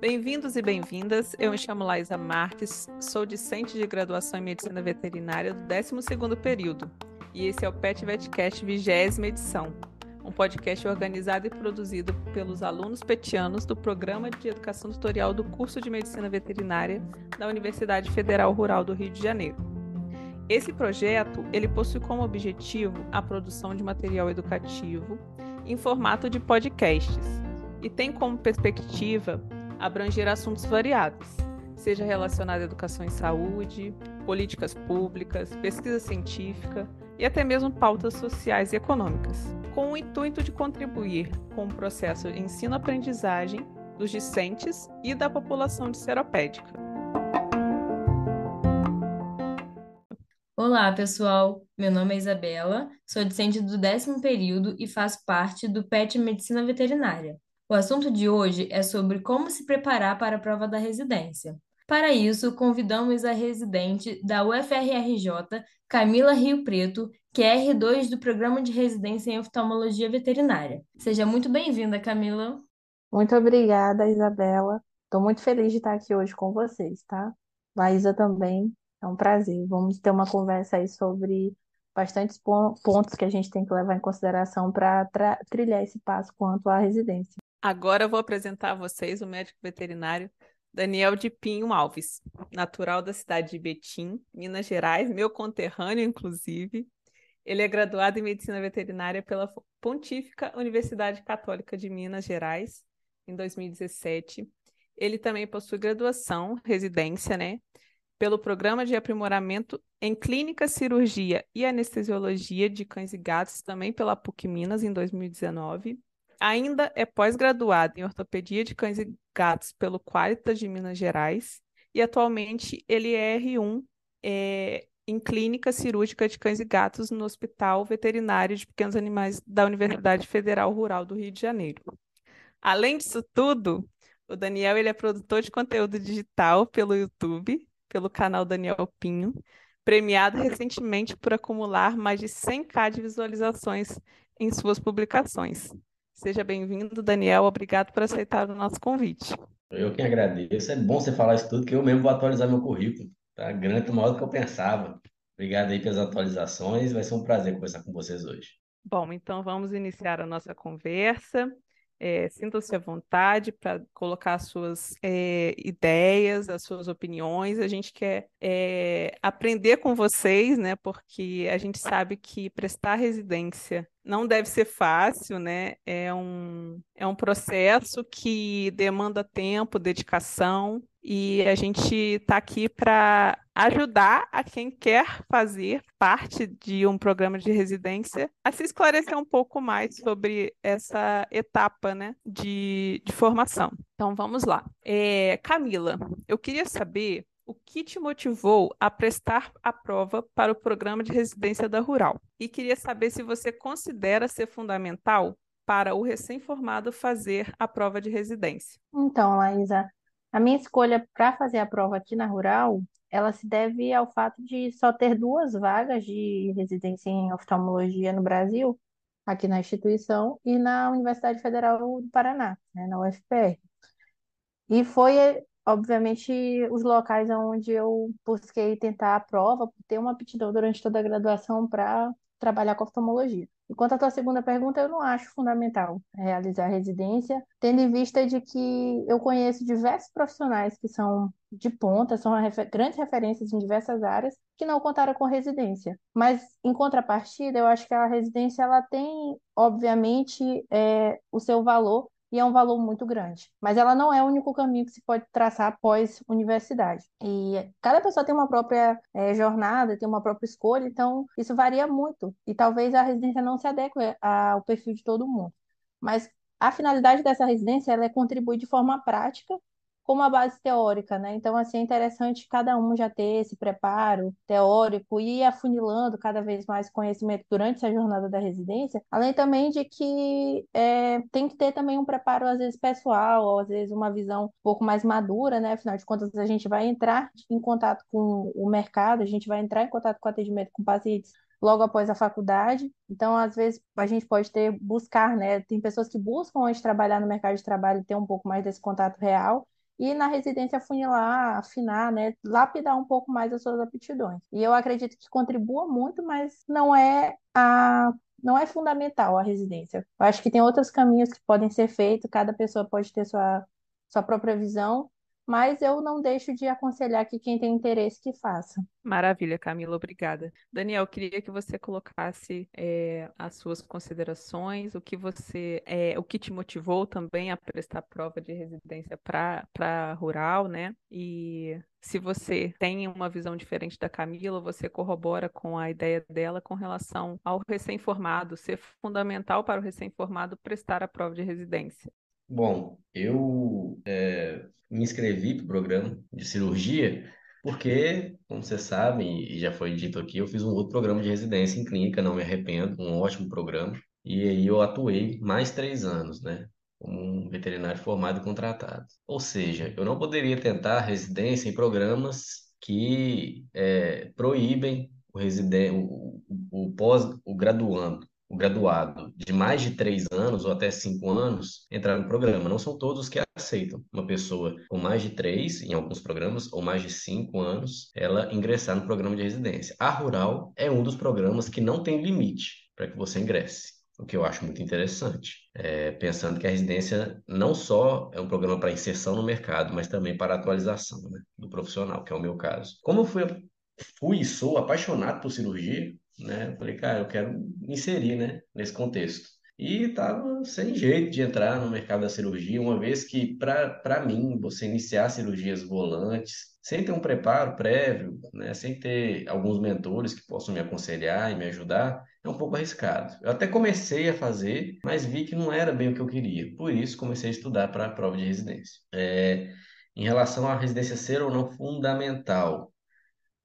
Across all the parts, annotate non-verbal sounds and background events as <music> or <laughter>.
Bem-vindos e bem-vindas. Eu me chamo Laísa Marques, sou discente de graduação em Medicina Veterinária do 12º período. E esse é o Pet Vetcast 20 edição, um podcast organizado e produzido pelos alunos petianos do Programa de Educação Tutorial do curso de Medicina Veterinária da Universidade Federal Rural do Rio de Janeiro. Esse projeto, ele possui como objetivo a produção de material educativo em formato de podcasts e tem como perspectiva abranger assuntos variados, seja relacionado à educação em saúde, políticas públicas, pesquisa científica e até mesmo pautas sociais e econômicas, com o intuito de contribuir com o processo ensino-aprendizagem dos discentes e da população de seropédica. Olá, pessoal. Meu nome é Isabela, sou discente do décimo período e faço parte do PET Medicina Veterinária. O assunto de hoje é sobre como se preparar para a prova da residência. Para isso, convidamos a residente da UFRRJ, Camila Rio Preto, que é R2 do Programa de Residência em Oftalmologia Veterinária. Seja muito bem-vinda, Camila. Muito obrigada, Isabela. Estou muito feliz de estar aqui hoje com vocês, tá? Laísa também, é um prazer. Vamos ter uma conversa aí sobre bastantes pontos que a gente tem que levar em consideração para trilhar esse passo quanto à residência. Agora eu vou apresentar a vocês o médico veterinário Daniel de Pinho Alves, natural da cidade de Betim, Minas Gerais, meu conterrâneo, inclusive. Ele é graduado em Medicina Veterinária pela Pontífica Universidade Católica de Minas Gerais, em 2017. Ele também possui graduação, residência, né, pelo Programa de Aprimoramento em Clínica, Cirurgia e Anestesiologia de Cães e Gatos, também pela PUC Minas, em 2019 Ainda é pós-graduado em ortopedia de cães e gatos pelo Qualitas de Minas Gerais e atualmente ele é R1 é, em clínica cirúrgica de cães e gatos no Hospital Veterinário de Pequenos Animais da Universidade Federal Rural do Rio de Janeiro. Além disso tudo, o Daniel ele é produtor de conteúdo digital pelo YouTube, pelo canal Daniel Pinho, premiado recentemente por acumular mais de 100k de visualizações em suas publicações. Seja bem-vindo, Daniel. Obrigado por aceitar o nosso convite. Eu que agradeço. É bom você falar isso tudo, que eu mesmo vou atualizar meu currículo. Tá grande, maior do que eu pensava. Obrigado aí pelas atualizações. Vai ser um prazer conversar com vocês hoje. Bom, então vamos iniciar a nossa conversa. É, Sintam-se à vontade para colocar as suas é, ideias, as suas opiniões. A gente quer é, aprender com vocês, né? Porque a gente sabe que prestar residência não deve ser fácil, né? É um, é um processo que demanda tempo, dedicação, e a gente está aqui para ajudar a quem quer fazer parte de um programa de residência a se esclarecer um pouco mais sobre essa etapa né, de, de formação. Então vamos lá. É, Camila, eu queria saber o que te motivou a prestar a prova para o programa de residência da Rural? E queria saber se você considera ser fundamental para o recém-formado fazer a prova de residência. Então, Laísa, a minha escolha para fazer a prova aqui na Rural, ela se deve ao fato de só ter duas vagas de residência em oftalmologia no Brasil, aqui na instituição e na Universidade Federal do Paraná, né, na UFPR. E foi obviamente, os locais onde eu busquei tentar a prova, ter uma aptidão durante toda a graduação para trabalhar com oftalmologia. E quanto à tua segunda pergunta, eu não acho fundamental realizar residência, tendo em vista de que eu conheço diversos profissionais que são de ponta, são refer grandes referências em diversas áreas, que não contaram com residência. Mas, em contrapartida, eu acho que a residência ela tem, obviamente, é, o seu valor e é um valor muito grande. Mas ela não é o único caminho que se pode traçar após universidade. E cada pessoa tem uma própria é, jornada, tem uma própria escolha, então isso varia muito. E talvez a residência não se adeque ao perfil de todo mundo. Mas a finalidade dessa residência é contribuir de forma prática como a base teórica, né? Então, assim, é interessante cada um já ter esse preparo teórico e ir afunilando cada vez mais conhecimento durante essa jornada da residência, além também de que é, tem que ter também um preparo, às vezes, pessoal, ou às vezes uma visão um pouco mais madura, né? Afinal de contas, a gente vai entrar em contato com o mercado, a gente vai entrar em contato com o atendimento com pacientes logo após a faculdade. Então, às vezes, a gente pode ter, buscar, né? Tem pessoas que buscam antes de trabalhar no mercado de trabalho e ter um pouco mais desse contato real. E na residência funilar, afinar, né? Lapidar um pouco mais as suas aptidões. E eu acredito que contribua muito, mas não é a não é fundamental a residência. Eu acho que tem outros caminhos que podem ser feitos, cada pessoa pode ter sua, sua própria visão, mas eu não deixo de aconselhar que quem tem interesse que faça. Maravilha, Camila, obrigada. Daniel, queria que você colocasse é, as suas considerações, o que você, é, o que te motivou também a prestar prova de residência para rural, né? E se você tem uma visão diferente da Camila, você corrobora com a ideia dela com relação ao recém-formado, ser fundamental para o recém-formado prestar a prova de residência. Bom, eu é, me inscrevi para o programa de cirurgia porque, como vocês sabem, e já foi dito aqui, eu fiz um outro programa de residência em clínica, não me arrependo, um ótimo programa. E aí eu atuei mais três anos, né? Como um veterinário formado e contratado. Ou seja, eu não poderia tentar residência em programas que é, proíbem o, residen o, o, o pós, o graduando graduado de mais de três anos ou até cinco anos entrar no programa. Não são todos que aceitam uma pessoa com mais de três, em alguns programas, ou mais de cinco anos, ela ingressar no programa de residência. A Rural é um dos programas que não tem limite para que você ingresse. O que eu acho muito interessante, é, pensando que a residência não só é um programa para inserção no mercado, mas também para atualização né, do profissional, que é o meu caso. Como eu fui, fui e sou apaixonado por cirurgia, né? Eu falei, cara, eu quero me inserir, né, nesse contexto. E estava sem jeito de entrar no mercado da cirurgia, uma vez que, para mim, você iniciar cirurgias volantes, sem ter um preparo prévio, né, sem ter alguns mentores que possam me aconselhar e me ajudar, é um pouco arriscado. Eu até comecei a fazer, mas vi que não era bem o que eu queria. Por isso, comecei a estudar para a prova de residência. É, em relação à residência ser ou não fundamental,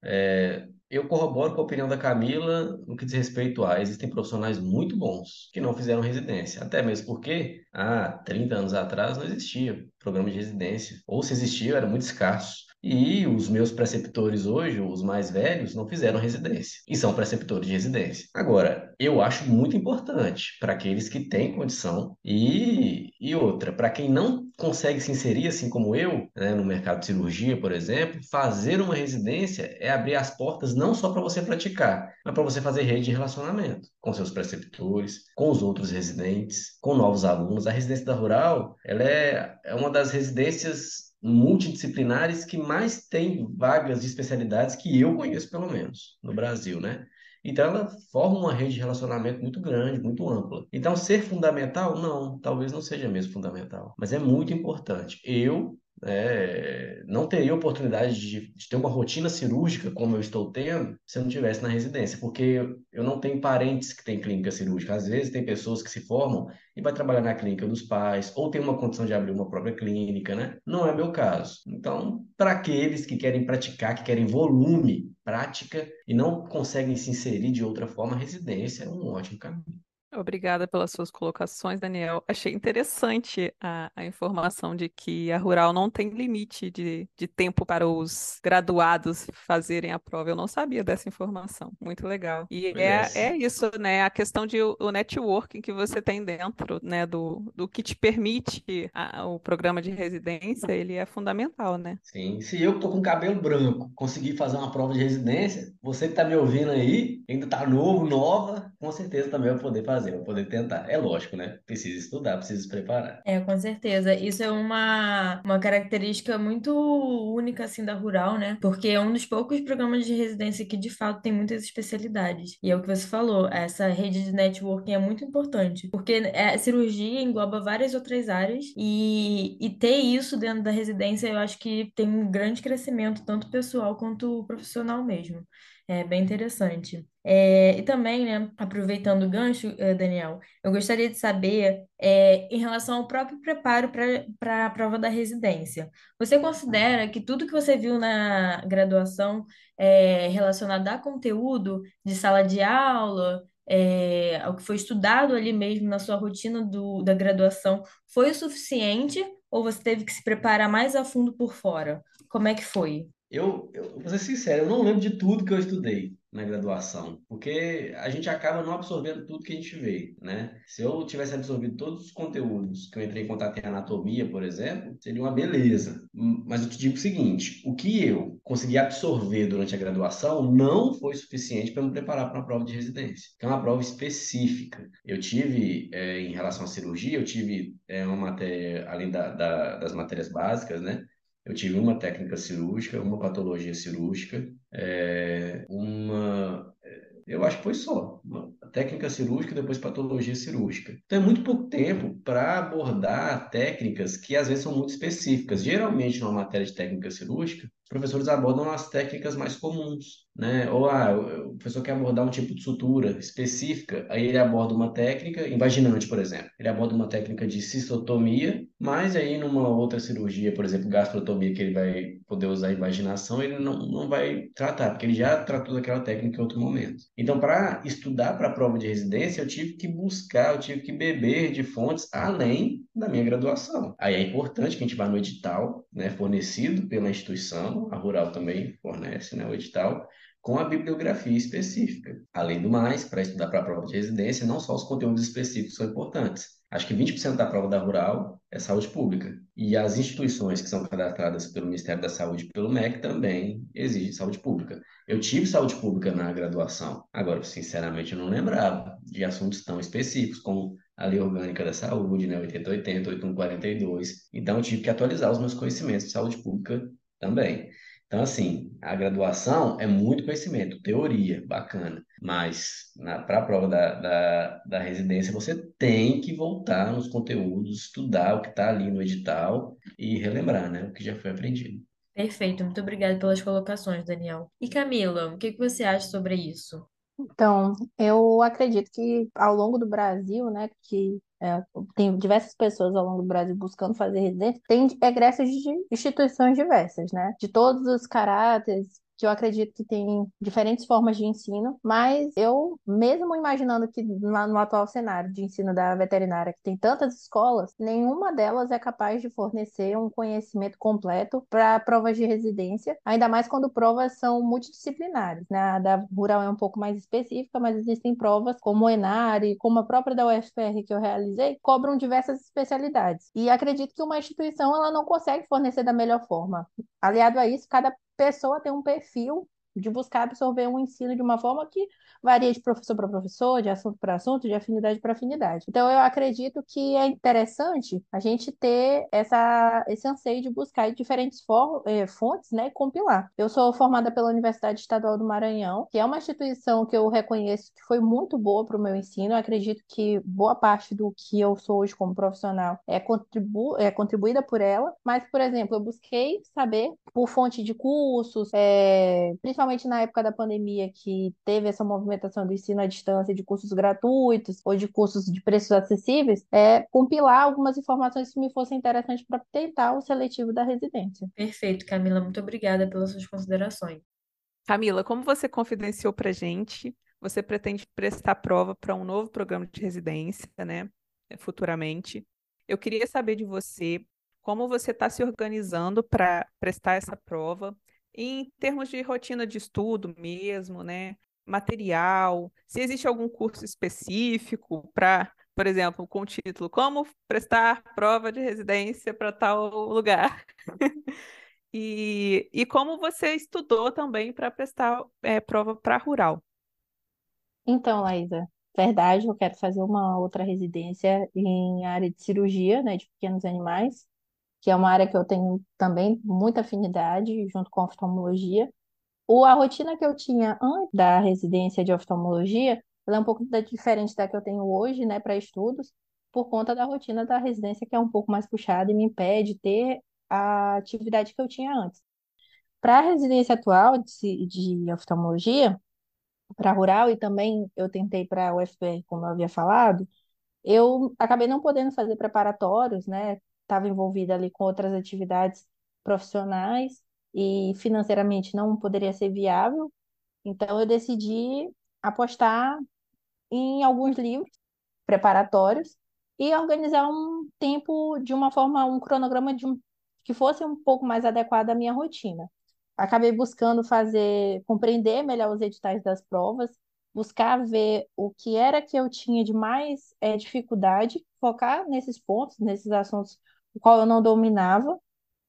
é, eu corroboro com a opinião da Camila no que diz respeito a existem profissionais muito bons que não fizeram residência, até mesmo porque há 30 anos atrás não existia programa de residência, ou se existia era muito escasso. E os meus preceptores hoje, os mais velhos, não fizeram residência e são preceptores de residência. Agora, eu acho muito importante para aqueles que têm condição e, e outra, para quem não consegue se inserir, assim como eu, né, no mercado de cirurgia, por exemplo, fazer uma residência é abrir as portas não só para você praticar, mas para você fazer rede de relacionamento com seus preceptores, com os outros residentes, com novos alunos. A residência da Rural, ela é, é uma das residências multidisciplinares que mais tem vagas de especialidades que eu conheço, pelo menos, no Brasil, né? Então, ela forma uma rede de relacionamento muito grande, muito ampla. Então, ser fundamental? Não, talvez não seja mesmo fundamental, mas é muito importante. Eu é, não teria oportunidade de, de, ter uma rotina cirúrgica como eu estou tendo se eu não estivesse na residência, porque eu não tenho parentes que têm clínica cirúrgica. Às vezes tem pessoas que se formam e vai trabalhar na clínica dos pais, ou tem uma condição de abrir uma própria clínica, né? Não é meu caso. Então, para aqueles que querem praticar, que querem volume, prática e não conseguem se inserir de outra forma, a residência é um ótimo caminho. Obrigada pelas suas colocações, Daniel. Achei interessante a, a, informação de que a Rural não tem limite de, de tempo para os graduados fazerem a prova. Eu não sabia dessa informação. Muito legal. E é, é isso, né? A questão de o networking que você tem dentro, né? Do, do que te permite a, o programa de residência, ele é fundamental, né? Sim. Se eu que estou com cabelo branco conseguir fazer uma prova de residência, você que está me ouvindo aí, ainda está novo, nova, com certeza também vai poder fazer fazer, poder tentar. É lógico, né? Precisa estudar, precisa se preparar. É, com certeza. Isso é uma, uma característica muito única, assim, da Rural, né? Porque é um dos poucos programas de residência que, de fato, tem muitas especialidades. E é o que você falou, essa rede de networking é muito importante, porque a cirurgia engloba várias outras áreas e, e ter isso dentro da residência, eu acho que tem um grande crescimento, tanto pessoal quanto profissional mesmo. É bem interessante. É, e também, né, aproveitando o gancho, eh, Daniel, eu gostaria de saber é, em relação ao próprio preparo para a prova da residência. Você considera que tudo que você viu na graduação é, relacionado a conteúdo de sala de aula, é, ao que foi estudado ali mesmo na sua rotina do, da graduação, foi o suficiente ou você teve que se preparar mais a fundo por fora? Como é que foi? Eu, eu vou ser sincero, eu não lembro de tudo que eu estudei na graduação, porque a gente acaba não absorvendo tudo que a gente vê, né? Se eu tivesse absorvido todos os conteúdos que eu entrei em contato em anatomia, por exemplo, seria uma beleza. Mas eu te digo o seguinte, o que eu consegui absorver durante a graduação não foi suficiente para me preparar para uma prova de residência, que é uma prova específica. Eu tive, é, em relação à cirurgia, eu tive é, uma matéria, além da, da, das matérias básicas, né? Eu tive uma técnica cirúrgica, uma patologia cirúrgica, é, uma. Eu acho que foi só. Uma técnica cirúrgica, depois patologia cirúrgica. Então é muito pouco tempo para abordar técnicas que às vezes são muito específicas. Geralmente, numa matéria de técnica cirúrgica, os professores abordam as técnicas mais comuns né? Ou ah, o professor quer abordar um tipo de sutura específica, aí ele aborda uma técnica, invaginante, por exemplo. Ele aborda uma técnica de cistotomia, mas aí numa outra cirurgia, por exemplo, gastrotomia, que ele vai poder usar a ele não, não vai tratar, porque ele já tratou daquela técnica em outro momento. Então, para estudar para a prova de residência, eu tive que buscar, eu tive que beber de fontes além da minha graduação. Aí é importante que a gente vá no edital, né, fornecido pela instituição, a Rural também fornece, né, o edital, com a bibliografia específica. Além do mais, para estudar para a prova de residência, não só os conteúdos específicos são importantes. Acho que 20% da prova da rural é saúde pública. E as instituições que são cadastradas pelo Ministério da Saúde e pelo MEC também exigem saúde pública. Eu tive saúde pública na graduação. Agora, sinceramente, eu não lembrava de assuntos tão específicos como a lei orgânica da saúde, né, 8080, 8142. Então, eu tive que atualizar os meus conhecimentos de saúde pública também. Então, assim, a graduação é muito conhecimento, teoria, bacana, mas para a prova da, da, da residência você tem que voltar nos conteúdos, estudar o que está ali no edital e relembrar, né, o que já foi aprendido. Perfeito, muito obrigada pelas colocações, Daniel. E Camila, o que que você acha sobre isso? Então, eu acredito que ao longo do Brasil, né, que é, tem diversas pessoas ao longo do Brasil buscando fazer residência, tem egressos de instituições diversas, né, de todos os caráteres, que eu acredito que tem diferentes formas de ensino, mas eu, mesmo imaginando que no atual cenário de ensino da veterinária, que tem tantas escolas, nenhuma delas é capaz de fornecer um conhecimento completo para provas de residência, ainda mais quando provas são multidisciplinares, né? A da rural é um pouco mais específica, mas existem provas como o Enare, como a própria da UFR que eu realizei, cobram diversas especialidades. E acredito que uma instituição ela não consegue fornecer da melhor forma. Aliado a isso, cada pessoa tem um perfil de buscar absorver um ensino de uma forma que varia de professor para professor, de assunto para assunto, de afinidade para afinidade. Então, eu acredito que é interessante a gente ter essa, esse anseio de buscar diferentes for, eh, fontes né, e compilar. Eu sou formada pela Universidade Estadual do Maranhão, que é uma instituição que eu reconheço que foi muito boa para o meu ensino. Eu acredito que boa parte do que eu sou hoje como profissional é, contribu é contribuída por ela, mas, por exemplo, eu busquei saber por fonte de cursos, é, principalmente na época da pandemia, que teve essa movimentação do ensino à distância de cursos gratuitos ou de cursos de preços acessíveis, é compilar algumas informações que me fossem interessantes para tentar o seletivo da residência. Perfeito, Camila. Muito obrigada pelas suas considerações. Camila, como você confidenciou para gente, você pretende prestar prova para um novo programa de residência, né? Futuramente. Eu queria saber de você como você está se organizando para prestar essa prova em termos de rotina de estudo mesmo, né? Material, se existe algum curso específico para, por exemplo, com o título Como prestar prova de residência para tal lugar. <laughs> e, e como você estudou também para prestar é, prova para rural. Então, Laísa, verdade, eu quero fazer uma outra residência em área de cirurgia, né, de pequenos animais que é uma área que eu tenho também muita afinidade, junto com a oftalmologia. O, a rotina que eu tinha antes da residência de oftalmologia, ela é um pouco diferente da que eu tenho hoje, né, para estudos, por conta da rotina da residência, que é um pouco mais puxada e me impede de ter a atividade que eu tinha antes. Para a residência atual de, de oftalmologia, para rural, e também eu tentei para a UFPR, como eu havia falado, eu acabei não podendo fazer preparatórios, né, estava envolvida ali com outras atividades profissionais e financeiramente não poderia ser viável. Então eu decidi apostar em alguns livros preparatórios e organizar um tempo de uma forma, um cronograma de um, que fosse um pouco mais adequado à minha rotina. acabei buscando fazer, compreender melhor os editais das provas, buscar ver o que era que eu tinha de mais é, dificuldade, focar nesses pontos, nesses assuntos o qual eu não dominava,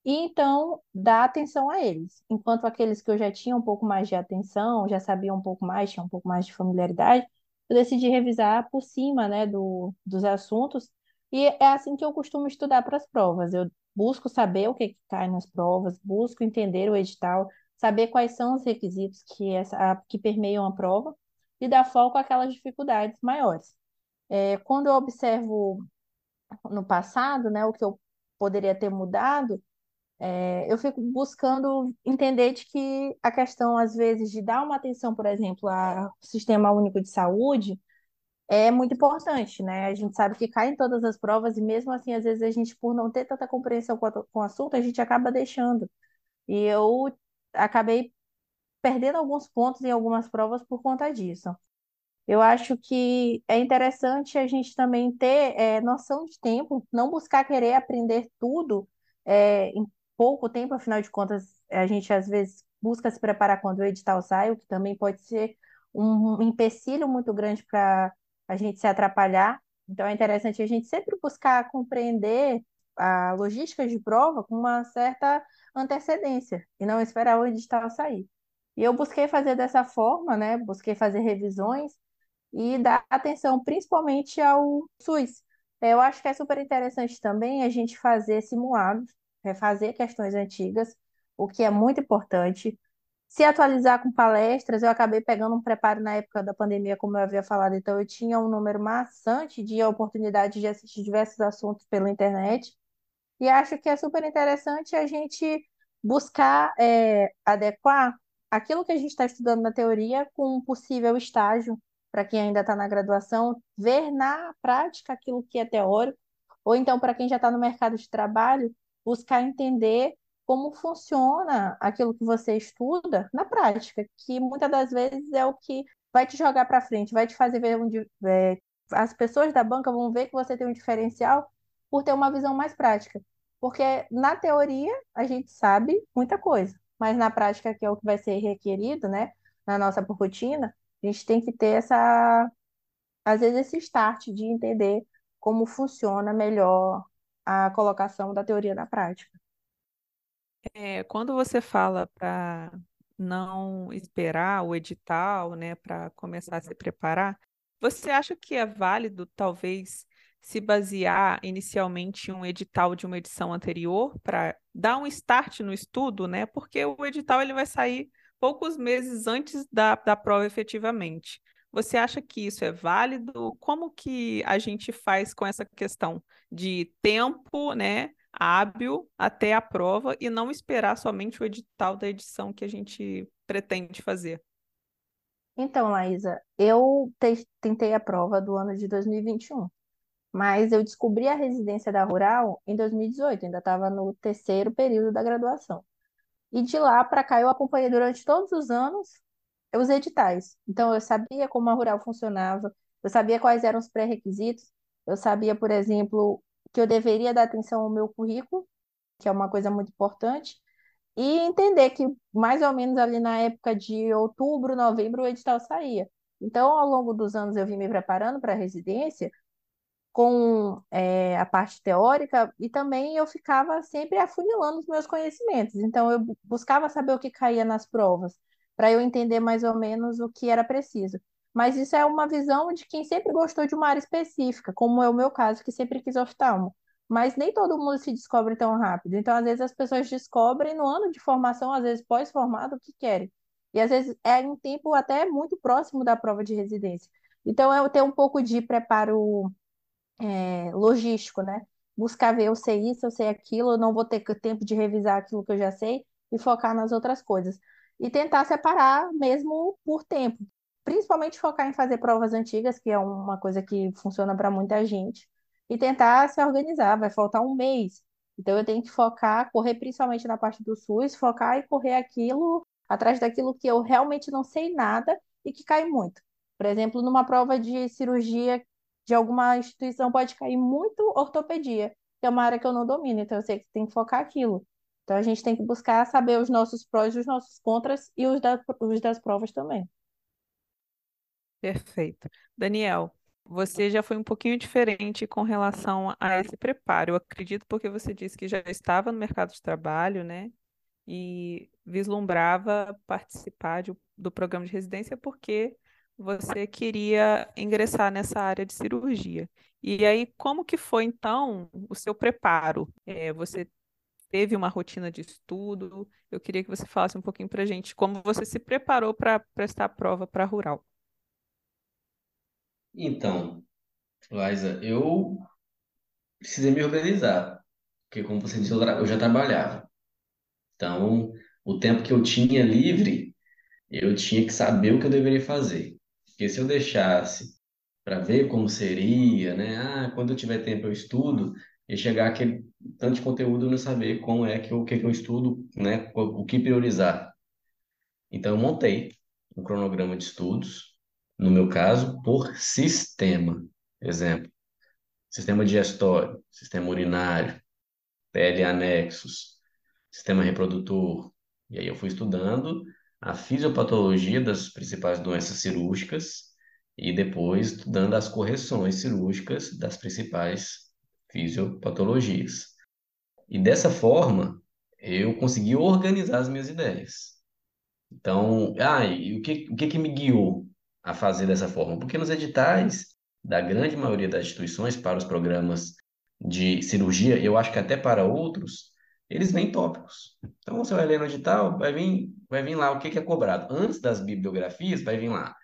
e então dar atenção a eles. Enquanto aqueles que eu já tinha um pouco mais de atenção, já sabia um pouco mais, tinha um pouco mais de familiaridade, eu decidi revisar por cima, né, do, dos assuntos, e é assim que eu costumo estudar para as provas. Eu busco saber o que, que cai nas provas, busco entender o edital, saber quais são os requisitos que, essa, que permeiam a prova e dar foco àquelas dificuldades maiores. É, quando eu observo no passado, né, o que eu poderia ter mudado, é, eu fico buscando entender de que a questão, às vezes, de dar uma atenção, por exemplo, ao Sistema Único de Saúde é muito importante, né? A gente sabe que cai em todas as provas e mesmo assim, às vezes, a gente, por não ter tanta compreensão com, a, com o assunto, a gente acaba deixando. E eu acabei perdendo alguns pontos em algumas provas por conta disso. Eu acho que é interessante a gente também ter é, noção de tempo, não buscar querer aprender tudo é, em pouco tempo, afinal de contas, a gente às vezes busca se preparar quando o edital sai, o que também pode ser um empecilho muito grande para a gente se atrapalhar. Então é interessante a gente sempre buscar compreender a logística de prova com uma certa antecedência e não esperar o edital sair. E eu busquei fazer dessa forma, né? Busquei fazer revisões e dar atenção principalmente ao SUS. Eu acho que é super interessante também a gente fazer simulados refazer questões antigas, o que é muito importante. Se atualizar com palestras, eu acabei pegando um preparo na época da pandemia, como eu havia falado, então eu tinha um número maçante de oportunidades de assistir diversos assuntos pela internet, e acho que é super interessante a gente buscar é, adequar aquilo que a gente está estudando na teoria com um possível estágio para quem ainda está na graduação, ver na prática aquilo que é teórico, ou então para quem já está no mercado de trabalho, buscar entender como funciona aquilo que você estuda na prática, que muitas das vezes é o que vai te jogar para frente, vai te fazer ver onde é, as pessoas da banca vão ver que você tem um diferencial por ter uma visão mais prática. Porque na teoria a gente sabe muita coisa, mas na prática, que é o que vai ser requerido, né, na nossa rotina, a gente tem que ter essa, às vezes, esse start de entender como funciona melhor a colocação da teoria na prática. É, quando você fala para não esperar o edital, né, para começar a se preparar, você acha que é válido, talvez, se basear inicialmente em um edital de uma edição anterior para dar um start no estudo, né? Porque o edital ele vai sair poucos meses antes da, da prova efetivamente. Você acha que isso é válido? Como que a gente faz com essa questão de tempo, né, hábil até a prova e não esperar somente o edital da edição que a gente pretende fazer? Então, Laísa, eu te tentei a prova do ano de 2021, mas eu descobri a residência da Rural em 2018, ainda estava no terceiro período da graduação. E de lá para cá eu acompanhei durante todos os anos os editais. Então, eu sabia como a rural funcionava, eu sabia quais eram os pré-requisitos, eu sabia, por exemplo, que eu deveria dar atenção ao meu currículo, que é uma coisa muito importante, e entender que mais ou menos ali na época de outubro, novembro, o edital saía. Então, ao longo dos anos, eu vim me preparando para a residência com é, a parte teórica e também eu ficava sempre afunilando os meus conhecimentos. Então, eu buscava saber o que caía nas provas para eu entender mais ou menos o que era preciso. Mas isso é uma visão de quem sempre gostou de uma área específica, como é o meu caso, que sempre quis oftalmo. Mas nem todo mundo se descobre tão rápido. Então, às vezes, as pessoas descobrem no ano de formação, às vezes pós-formado, o que querem. E às vezes é um tempo até muito próximo da prova de residência. Então, eu tenho um pouco de preparo é, logístico, né? Buscar ver, eu sei isso, eu sei aquilo, eu não vou ter tempo de revisar aquilo que eu já sei e focar nas outras coisas e tentar separar mesmo por tempo. Principalmente focar em fazer provas antigas, que é uma coisa que funciona para muita gente, e tentar se organizar. Vai faltar um mês. Então eu tenho que focar, correr principalmente na parte do SUS, focar e correr aquilo atrás daquilo que eu realmente não sei nada e que cai muito. Por exemplo, numa prova de cirurgia de alguma instituição pode cair muito ortopedia, que é uma área que eu não domino, então eu sei que tem que focar aquilo. Então a gente tem que buscar saber os nossos prós e os nossos contras e os, da, os das provas também. Perfeito. Daniel, você já foi um pouquinho diferente com relação a esse preparo. Eu acredito porque você disse que já estava no mercado de trabalho, né? E vislumbrava participar de- do programa de residência porque você queria ingressar nessa área de cirurgia. E aí, como que foi então o seu preparo? É, você teve uma rotina de estudo? Eu queria que você falasse um pouquinho para a gente como você se preparou para prestar a prova para rural. Então, Liza, eu precisei me organizar, porque como você disse, eu já trabalhava. Então, o tempo que eu tinha livre, eu tinha que saber o que eu deveria fazer. Porque se eu deixasse para ver como seria, né? Ah, quando eu tiver tempo eu estudo, e chegar aquele tanto de conteúdo não saber como é que eu, o que que eu estudo, né? O que priorizar. Então, eu montei um cronograma de estudos, no meu caso, por sistema. Exemplo, sistema digestório, sistema urinário, pele anexos, sistema reprodutor. E aí eu fui estudando a fisiopatologia das principais doenças cirúrgicas e depois estudando as correções cirúrgicas das principais fisiopatologias. E dessa forma, eu consegui organizar as minhas ideias. Então, ah, e o que, o que que me guiou a fazer dessa forma? Porque nos editais da grande maioria das instituições para os programas de cirurgia, eu acho que até para outros, eles vêm tópicos. Então, você vai ler no edital, vai vir, vai vir lá o que que é cobrado. Antes das bibliografias, vai vir lá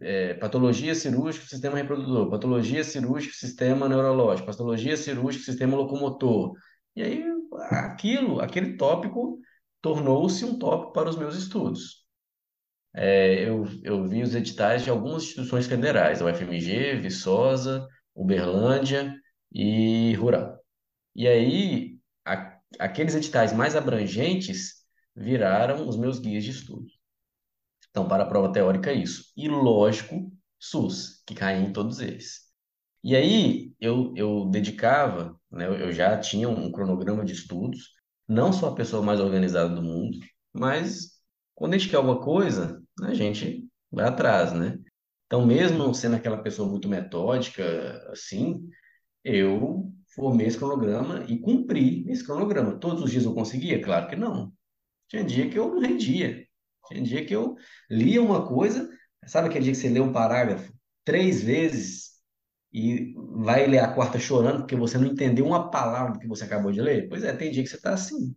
é, patologia cirúrgica, sistema reprodutor, patologia cirúrgica, sistema neurológico, patologia cirúrgica, sistema locomotor. E aí, aquilo, aquele tópico tornou-se um tópico para os meus estudos. É, eu, eu vi os editais de algumas instituições federais, a UFMG, Viçosa, Uberlândia e Rural. E aí, aqueles editais mais abrangentes viraram os meus guias de estudo. Então, para a prova teórica, é isso. E, lógico, SUS, que cai em todos eles. E aí, eu, eu dedicava, né, eu já tinha um cronograma de estudos, não sou a pessoa mais organizada do mundo, mas quando a gente quer alguma coisa, a gente vai atrás, né? Então, mesmo sendo aquela pessoa muito metódica, assim, eu formei esse cronograma e cumpri esse cronograma. Todos os dias eu conseguia? Claro que não. Tinha dia que eu não rendia. Tinha dia que eu lia uma coisa, sabe aquele dia que você lê um parágrafo três vezes e vai ler a quarta chorando porque você não entendeu uma palavra do que você acabou de ler? Pois é, tem dia que você está assim.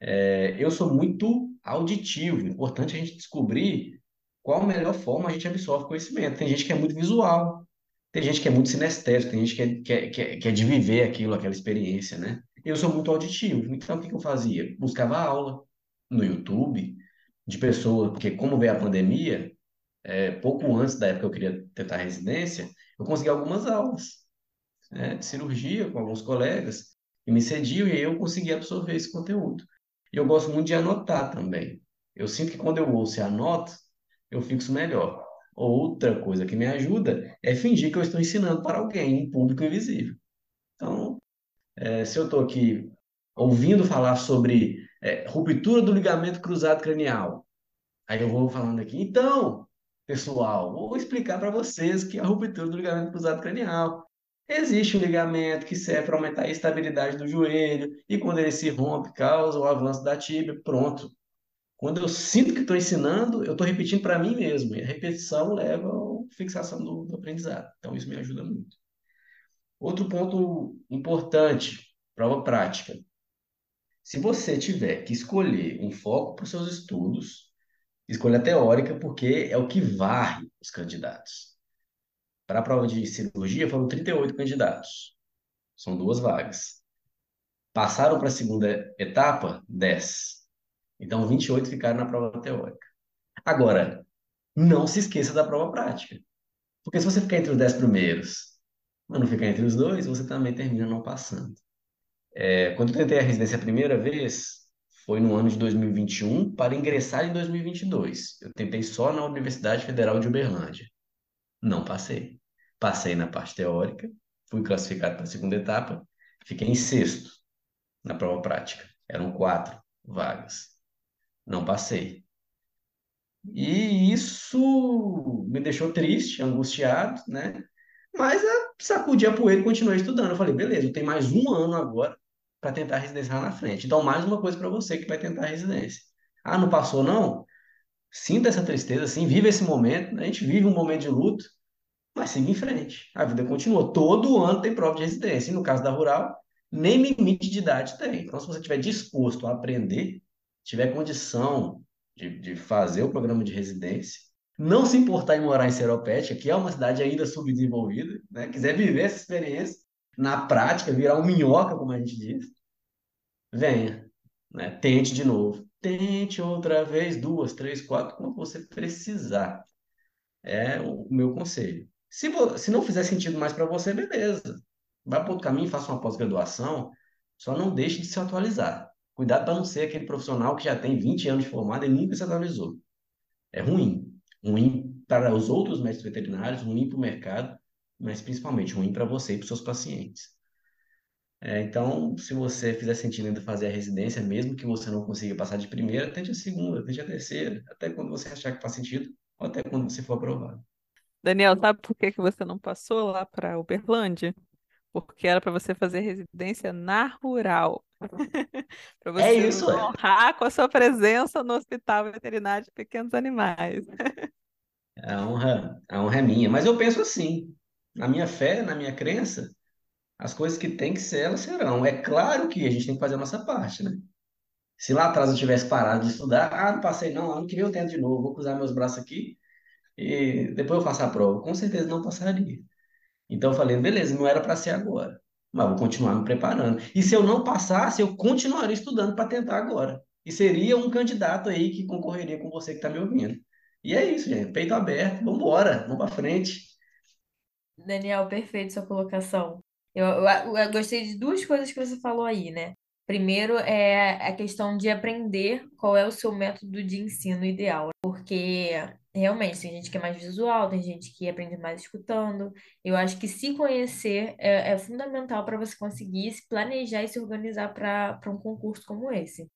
É, eu sou muito auditivo, importante a gente descobrir qual a melhor forma a gente absorve conhecimento. Tem gente que é muito visual, tem gente que é muito sinestésico, tem gente que é, que é, que é, que é de viver aquilo, aquela experiência, né? Eu sou muito auditivo, então o que eu fazia? Buscava aula no YouTube de pessoas, porque como veio a pandemia, é, pouco antes da época que eu queria tentar residência, eu consegui algumas aulas, né, de cirurgia com alguns colegas que me cediam e eu consegui absorver esse conteúdo. E eu gosto muito de anotar também. Eu sinto que quando eu ouço e anoto, eu fixo melhor. Outra coisa que me ajuda é fingir que eu estou ensinando para alguém, um público invisível. Então, é, se eu estou aqui ouvindo falar sobre é, ruptura do ligamento cruzado cranial, aí eu vou falando aqui, então, pessoal, vou explicar para vocês que a ruptura do ligamento cruzado cranial existe um ligamento que serve para aumentar a estabilidade do joelho e quando ele se rompe, causa o avanço da tíbia, pronto. Quando eu sinto que estou ensinando, eu estou repetindo para mim mesmo. E a repetição leva à fixação do, do aprendizado. Então, isso me ajuda muito. Outro ponto importante, prova prática. Se você tiver que escolher um foco para os seus estudos, escolha teórica, porque é o que varre os candidatos. Para a prova de cirurgia, foram 38 candidatos. São duas vagas. Passaram para a segunda etapa, 10. Então, 28 ficaram na prova teórica. Agora, não se esqueça da prova prática. Porque se você ficar entre os 10 primeiros, mas não ficar entre os dois, você também termina não passando. É, quando eu tentei a residência a primeira vez, foi no ano de 2021 para ingressar em 2022. Eu tentei só na Universidade Federal de Uberlândia. Não passei. Passei na parte teórica, fui classificado para a segunda etapa, fiquei em sexto na prova prática. Eram quatro vagas. Não passei. E isso me deixou triste, angustiado, né? Mas sacudi a poeira e continuei estudando. Eu falei, beleza, eu tenho mais um ano agora para tentar a residência lá na frente. Então, mais uma coisa para você que vai tentar a residência. Ah, não passou não? Sinta essa tristeza, assim, vive esse momento. A gente vive um momento de luto, mas siga em frente. A vida continua. Todo ano tem prova de residência. E no caso da rural, nem limite de idade tem. Então, se você estiver disposto a aprender, tiver condição de, de fazer o programa de residência, não se importar em morar em Seropédica, que é uma cidade ainda subdesenvolvida, né? quiser viver essa experiência na prática, virar um minhoca, como a gente diz, venha, né? tente de novo. Tente outra vez, duas, três, quatro, como você precisar. É o meu conselho. Se, se não fizer sentido mais para você, beleza. Vai para outro caminho, faça uma pós-graduação, só não deixe de se atualizar. Cuidado para não ser aquele profissional que já tem 20 anos de formado e nunca se atualizou. É ruim. Ruim para os outros médicos veterinários, ruim para o mercado, mas principalmente ruim para você e para os seus pacientes. É, então, se você fizer sentido ainda fazer a residência, mesmo que você não consiga passar de primeira, tente a segunda, tente a terceira, até quando você achar que faz sentido, ou até quando você for aprovado. Daniel, sabe por que que você não passou lá para Uberlândia? Porque era para você fazer residência na rural. Para É você isso, é. honrar com a sua presença no Hospital Veterinário de Pequenos Animais. A honra, a honra é minha. Mas eu penso assim, na minha fé, na minha crença, as coisas que tem que ser, elas serão. É claro que a gente tem que fazer a nossa parte, né? Se lá atrás eu tivesse parado de estudar, ah, não passei não, ano que vem eu tento de novo, vou cruzar meus braços aqui e depois eu faço a prova. Com certeza não passaria. Então eu falei, beleza, não era para ser agora, mas vou continuar me preparando. E se eu não passasse, eu continuaria estudando para tentar agora. E seria um candidato aí que concorreria com você que está me ouvindo. E é isso, gente. Peito aberto, vamos embora, vamos para frente. Daniel, perfeito sua colocação. Eu, eu, eu gostei de duas coisas que você falou aí, né? Primeiro é a questão de aprender qual é o seu método de ensino ideal, porque realmente tem gente que é mais visual, tem gente que aprende mais escutando. Eu acho que se conhecer é, é fundamental para você conseguir se planejar e se organizar para um concurso como esse.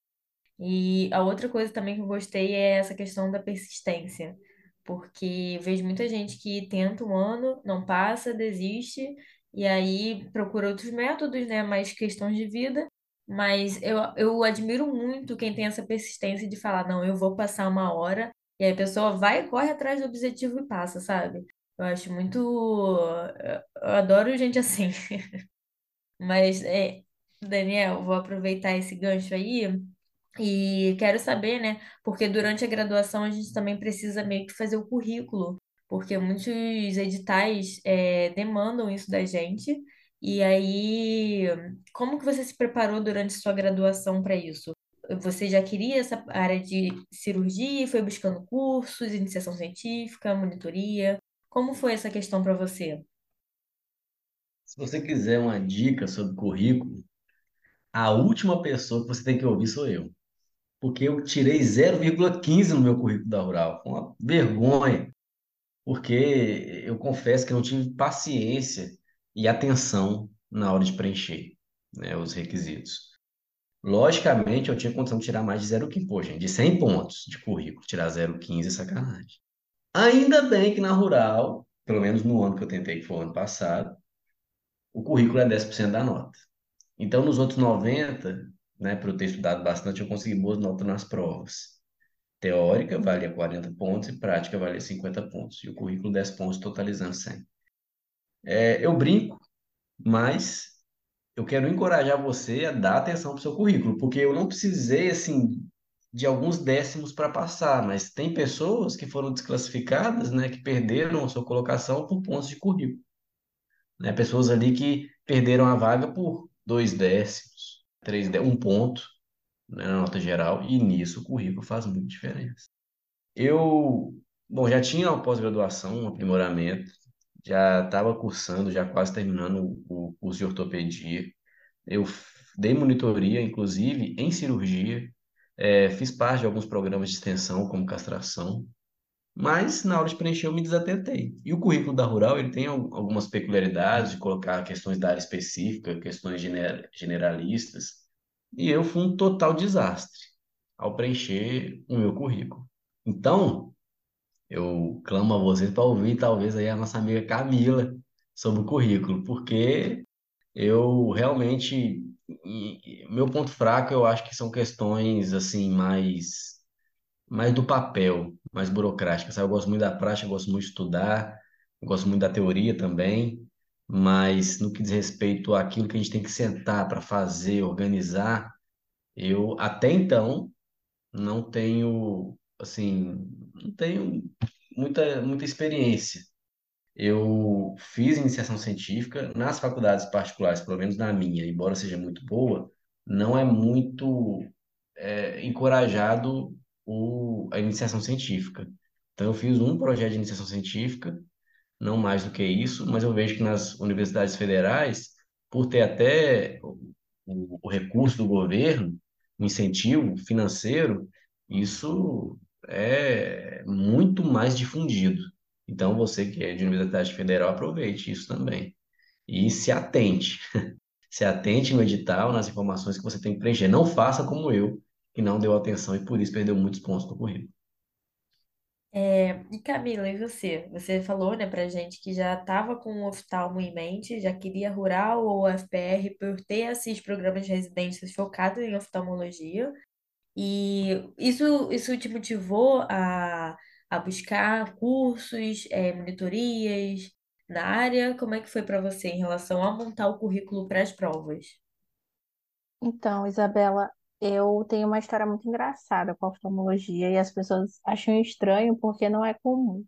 E a outra coisa também que eu gostei é essa questão da persistência, porque vejo muita gente que tenta um ano, não passa, desiste, e aí procura outros métodos, né, mais questões de vida, mas eu, eu admiro muito quem tem essa persistência de falar, não, eu vou passar uma hora, e aí a pessoa vai, corre atrás do objetivo e passa, sabe? Eu acho muito. Eu adoro gente assim. <laughs> Mas, é, Daniel, vou aproveitar esse gancho aí e quero saber, né? Porque durante a graduação a gente também precisa meio que fazer o currículo, porque muitos editais é, demandam isso da gente. E aí, como que você se preparou durante sua graduação para isso? Você já queria essa área de cirurgia, foi buscando cursos, iniciação científica, monitoria? Como foi essa questão para você? Se você quiser uma dica sobre currículo, a última pessoa que você tem que ouvir sou eu. Porque eu tirei 0,15 no meu currículo da Rural. Uma vergonha. Porque eu confesso que eu não tive paciência e atenção na hora de preencher, né, os requisitos. Logicamente, eu tinha condição de tirar mais de 0,15, pô, gente, de 100 pontos de currículo, tirar 0,15 é sacanagem. Ainda bem que na Rural, pelo menos no ano que eu tentei, que foi o ano passado, o currículo é 10% da nota. Então, nos outros 90, né, por eu ter estudado bastante, eu consegui boas notas nas provas. Teórica valia 40 pontos e prática valia 50 pontos. E o currículo 10 pontos, totalizando 100. É, eu brinco, mas eu quero encorajar você a dar atenção para o seu currículo, porque eu não precisei, assim, de alguns décimos para passar, mas tem pessoas que foram desclassificadas, né, que perderam a sua colocação por pontos de currículo. Né? Pessoas ali que perderam a vaga por dois décimos, três décimos, um ponto, né, na nota geral, e nisso o currículo faz muita diferença. Eu, bom, já tinha uma pós-graduação, um aprimoramento, já estava cursando, já quase terminando o curso de ortopedia. Eu dei monitoria, inclusive, em cirurgia, é, fiz parte de alguns programas de extensão, como castração, mas na hora de preencher eu me desatentei. E o currículo da Rural, ele tem algumas peculiaridades de colocar questões da área específica, questões gener generalistas, e eu fui um total desastre ao preencher o meu currículo. Então, eu clamo a vocês para ouvir talvez aí a nossa amiga Camila sobre o currículo, porque eu realmente meu ponto fraco eu acho que são questões assim mais mais do papel, mais burocráticas. Eu gosto muito da prática, gosto muito de estudar, gosto muito da teoria também, mas no que diz respeito àquilo que a gente tem que sentar para fazer, organizar, eu até então não tenho assim, não tenho muita muita experiência. Eu fiz iniciação científica nas faculdades particulares, pelo menos na minha, embora seja muito boa, não é muito é, encorajado o, a iniciação científica. Então, eu fiz um projeto de iniciação científica, não mais do que isso, mas eu vejo que nas universidades federais, por ter até o, o recurso do governo, o incentivo financeiro, isso é muito mais difundido. Então, você que é de universidade federal, aproveite isso também. E se atente. <laughs> Se atente no edital, nas informações que você tem que preencher. Não faça como eu, que não deu atenção e por isso perdeu muitos pontos no currículo. É, e Camila, e você? Você falou, né, pra gente que já estava com o oftalmo em mente, já queria rural ou FPR por ter esses programas de residências focados em oftalmologia. E isso, isso te motivou a, a buscar cursos, é, monitorias na área? Como é que foi para você em relação a montar o currículo para as provas? Então, Isabela, eu tenho uma história muito engraçada com a oftalmologia e as pessoas acham estranho porque não é comum.